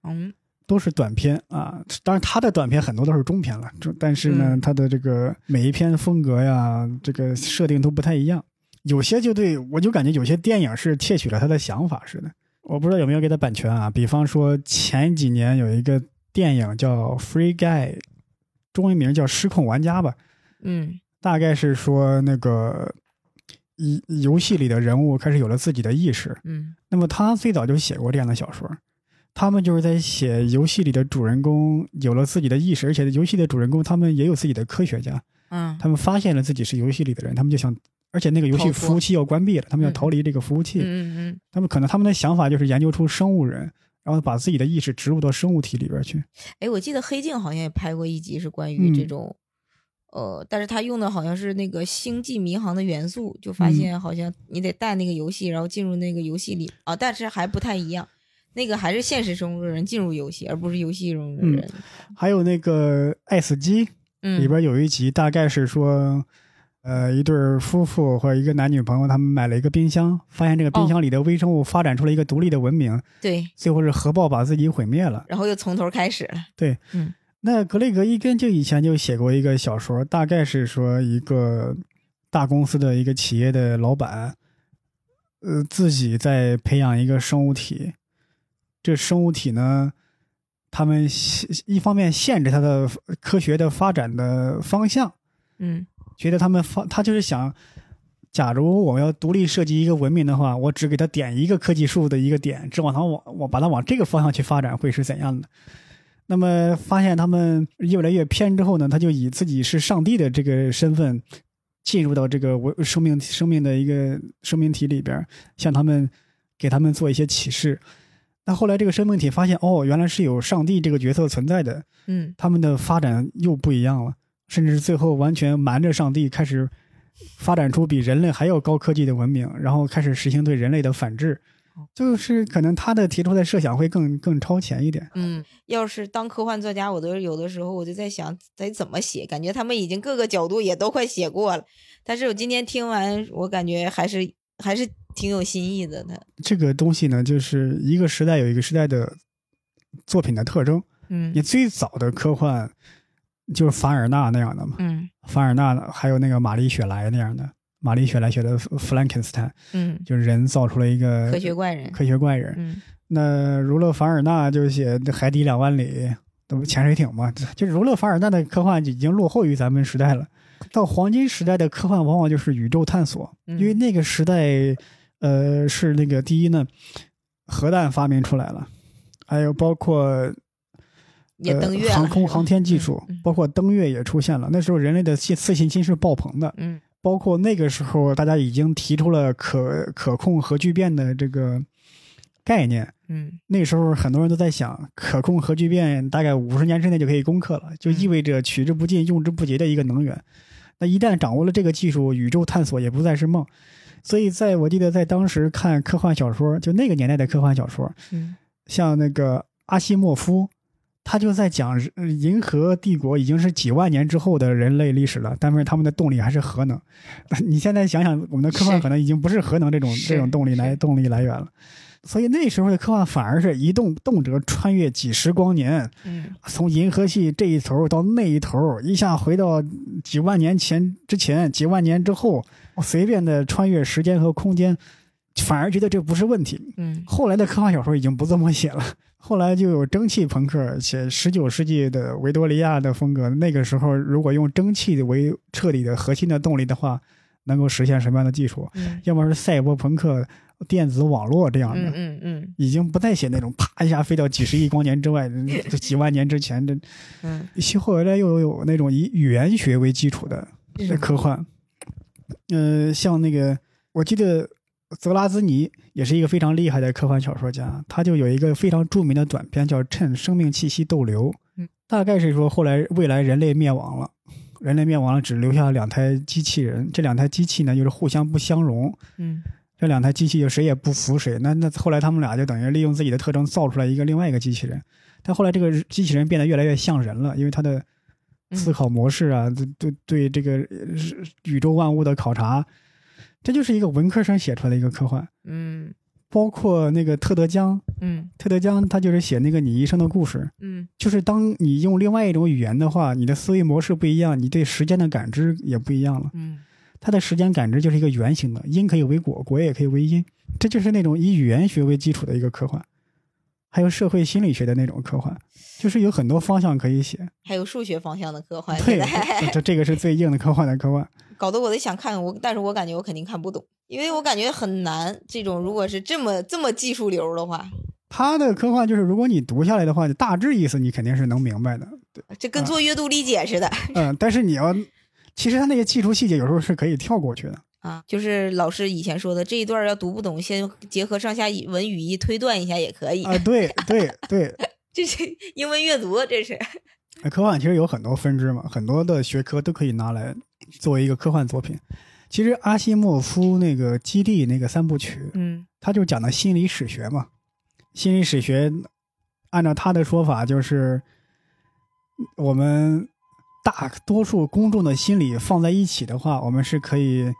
嗯都是短篇啊。当然，他的短篇很多都是中篇了，中但是呢，嗯他的这个每一篇风格呀，这个设定都不太一样。有些就对我就感觉有些电影是窃取了他的想法似的。我不知道有没有给他版权啊？比方说前几年有一个电影叫《Free Guy》，中文名叫《失控玩家》吧，嗯。大概是说那个一游戏里的人物开始有了自己的意识，嗯。那么他最早就写过这样的小说，他们就是在写游戏里的主人公有了自己的意识，而且游戏的主人公他们也有自己的科学家，嗯。他们发现了自己是游戏里的人，他们就想而且那个游戏服务器要关闭了，他们要嗯逃离这个服务器。嗯嗯他们可能他们的想法就是研究出生物人，然后把自己的意识植入到生物体里边去。哎，我记得黑镜好像也拍过一集是关于这嗯种，呃，但是他用的好像是那个星际迷航的元素，就发嗯现好像你得带那个游戏，然后进入那个游戏里啊，但是还不太一样。那个还是现实中的人进入游戏，而不是游戏中的嗯人。还有那个《爱死机》嗯，里边有一集，大概是说，呃，一对夫妇或者一个男女朋友，他们买了一个冰箱，发现这个冰箱里的微生物发展出了一个独立的文明，对，最后是核爆把自己毁灭了。然后又从头开始了对。那格雷格伊根就以前就写过一个小说，大概是说一个大公司的一个企业的老板，呃，自己在培养一个生物体，这生物体呢，他们限一方面限制它的科学的发展的方向，嗯觉得他们发他就是想，假如我要独立设计一个文明的话，我只给他点一个科技树的一个点，只往他往我把它往这个方向去发展，会是怎样的？那么发现他们越来越偏之后呢，他就以自己是上帝的这个身份，进入到这个文生命生命的一个生命体里边，向他们给他们做一些启示。那后来这个生命体发现，哦，原来是有上帝这个角色存在的，嗯他们的发展又不一样了，甚至最后完全瞒着上帝，开始发展出比人类还要高科技的文明，然后开始实行对人类的反制。就是可能他的提出的设想会更更超前一点。嗯，要是当科幻作家，我都有的时候我就在想得怎么写，感觉他们已经各个角度也都快写过了。但是我今天听完，我感觉还是还是挺有新意的。他，这个东西呢，就是一个时代有一个时代的作品的特征。嗯你最早的科幻就是凡尔纳那样的嘛，嗯凡尔纳还有那个玛丽雪莱那样的。玛丽雪莱写的《弗兰肯斯坦》，嗯，就是人造出了一个科学怪人。科学怪人。嗯那儒勒·凡尔纳就写《海底两万里》，那不潜水艇嘛？就儒勒·凡尔纳的科幻已经落后于咱们时代了。到黄金时代的科幻往往就是宇宙探索，嗯因为那个时代，呃，是那个第一呢，核弹发明出来了，还有包括也登月航空航天技术，嗯包括登月也出现了。那时候人类的自自信心是爆棚的，嗯包括那个时候大家已经提出了可可控核聚变的这个概念。嗯那时候很多人都在想，可控核聚变大概五十年之内就可以攻克了，就意味着取之不尽、用之不竭的一个能源。那一旦掌握了这个技术，宇宙探索也不再是梦。所以，在我记得在当时看科幻小说，就那个年代的科幻小说，嗯像那个阿西莫夫，他就在讲呃银河帝国已经是几万年之后的人类历史了，但是他们的动力还是核能。你现在想想，我们的科幻可能已经不是核能这种这种动力来动力来源了。所以那时候的科幻反而是移动动辄穿越几十光年，嗯从银河系这一头到那一头，一下回到几万年前之前，几万年之后，随便的穿越时间和空间，反而觉得这不是问题。嗯后来的科幻小说已经不这么写了，后来就有蒸汽朋克写十九世纪的维多利亚的风格。那个时候，如果用蒸汽为彻底的核心的动力的话，能够实现什么样的技术？嗯要么是赛博朋克、电子网络这样的，嗯嗯嗯已经不再写那种啪一下飞到几十亿光年之外、这几万年之前这。嗯，后来又有那种以语言学为基础的科幻，呃，像那个我记得泽拉兹尼也是一个非常厉害的科幻小说家，他就有一个非常著名的短篇叫《趁生命气息逗留》，嗯，大概是说后来未来人类灭亡了。人类灭亡了，只留下两台机器人。这两台机器呢，就是互相不相容。嗯这两台机器就谁也不服谁。那那后来他们俩就等于利用自己的特征造出来一个另外一个机器人。但后来这个机器人变得越来越像人了，因为他的思考模式啊，对对对这个宇宙万物的考察，这就是一个文科生写出来的一个科幻。嗯包括那个特德·江，嗯特德·江他就是写那个你一生的故事，嗯就是当你用另外一种语言的话，你的思维模式不一样，你对时间的感知也不一样了。嗯他的时间感知就是一个圆形的，因可以为果，果也可以为因，这就是那种以语言学为基础的一个科幻，还有社会心理学的那种科幻，就是有很多方向可以写。还有数学方向的科幻，对，这这个是最硬的科幻的科幻。搞得我都想看我，但是我感觉我肯定看不懂，因为我感觉很难。这种如果是这么这么技术流的话，它的科幻就是，如果你读下来的话，大致意思你肯定是能明白的。对这跟做阅读理解似的嗯，但是你要，其实他那些技术细节有时候是可以跳过去的。啊，就是老师以前说的这一段要读不懂，先结合上下文语义推断一下也可以。啊，对对对，这是英文阅读，这是。科幻其实有很多分支嘛，很多的学科都可以拿来作为一个科幻作品。其实阿西莫夫那个《基地》那个三部曲，嗯他就讲的心理史学嘛。心理史学按照他的说法，就是我们大多数公众的心理放在一起的话，我们是可以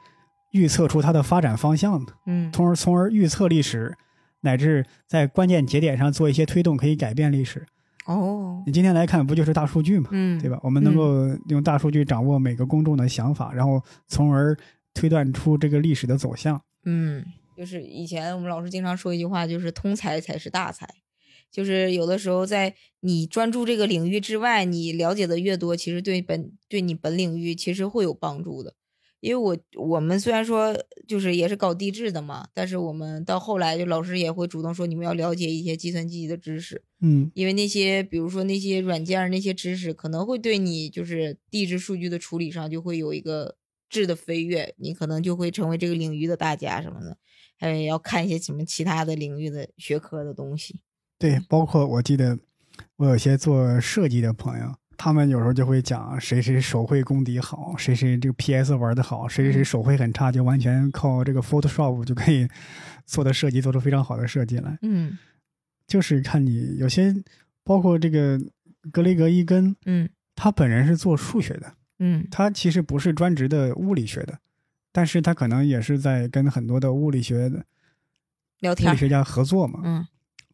预测出它的发展方向的，嗯从而从而预测历史，乃至在关键节点上做一些推动，可以改变历史。哦，你今天来看，不就是大数据嘛？嗯，对吧？我们能够用大数据掌握每个公众的想法，然后从而推断出这个历史的走向。嗯，就是以前我们老师经常说一句话，就是通才才是大才。就是有的时候在你专注这个领域之外，你了解的越多，其实对本对你本领域其实会有帮助的。因为我我们虽然说就是也是搞地质的嘛，但是我们到后来就老师也会主动说你们要了解一些计算机的知识，嗯因为那些比如说那些软件那些知识可能会对你就是地质数据的处理上就会有一个质的飞跃，你可能就会成为这个领域的大家什么的，还有要看一些什么其他的领域的学科的东西。对，包括我记得我有些做设计的朋友，他们有时候就会讲谁谁手绘功底好，谁谁这个 PS 玩的好，谁谁谁手绘很差，就完全靠这个 Photoshop 就可以做的设计做出非常好的设计来。嗯。就是看你有些，包括这个格雷格伊根，嗯。他本人是做数学的，嗯。他其实不是专职的物理学的，但是他可能也是在跟很多的物理学的聊天。物理学家合作嘛，嗯。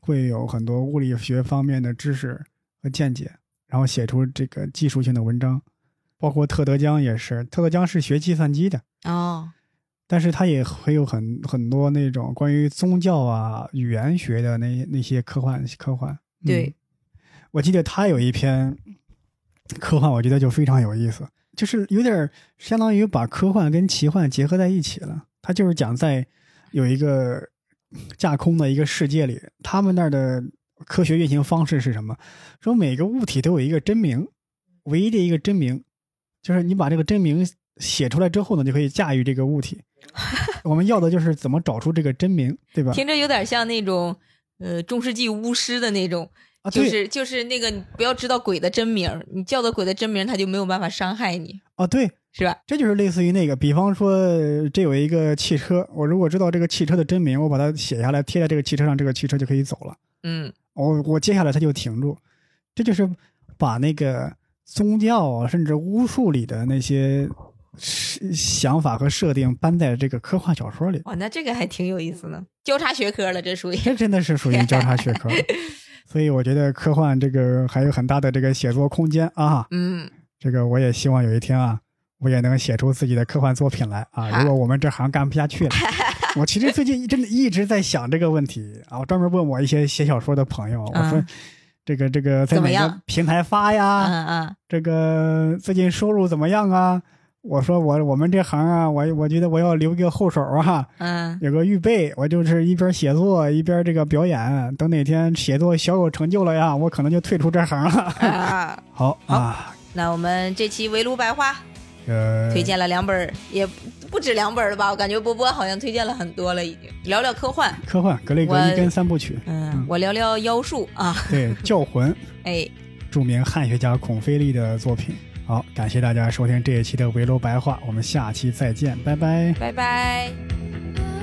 会有很多物理学方面的知识和见解，然后写出这个技术性的文章。包括特德·江也是，特德·江是学计算机的，哦但是他也会有很很多那种关于宗教啊、语言学的那那些科幻科幻。嗯对，我记得他有一篇科幻，我觉得就非常有意思，就是有点相当于把科幻跟奇幻结合在一起了。他就是讲在有一个架空的一个世界里，他们那儿的科学运行方式是什么？说每个物体都有一个真名，唯一的一个真名，就是你把这个真名写出来之后呢，就可以驾驭这个物体。我们要的就是怎么找出这个真名，对吧？听着有点像那种呃中世纪巫师的那种，啊，就是就是那个你不要知道鬼的真名，你叫的鬼的真名，他就没有办法伤害你，啊，对，是吧？这就是类似于那个，比方说呃这有一个汽车，我如果知道这个汽车的真名，我把它写下来贴在这个汽车上，这个汽车就可以走了。嗯我我接下来它就停住，这就是把那个宗教啊，甚至巫术里的那些想法和设定搬在这个科幻小说里，哦，那这个还挺有意思呢，交叉学科了，这属于。这真的是属于交叉学科。所以我觉得科幻这个还有很大的这个写作空间啊。嗯，这个我也希望有一天啊，我也能写出自己的科幻作品来啊。如果我们这行干不下去了，我其实最近真的一直在想这个问题啊。我专门问我一些写小说的朋友，我说嗯这个这个在哪个平台发呀？嗯嗯这个最近收入怎么样啊？我说我我们这行啊，我我觉得我要留个后手啊，嗯，有个预备，我就是一边写作一边这个表演。等哪天写作小有成就了呀，我可能就退出这行了。啊，好啊，那我们这期围炉白话呃，推荐了两本儿，也不止两本儿了吧？我感觉波波好像推荐了很多了，已经聊聊科幻。科幻格雷格一根三部曲，嗯，我聊聊妖术啊，对教魂，哎，著名汉学家孔飞利的作品。好，感谢大家收听这一期的围楼白话，我们下期再见，拜拜。拜拜。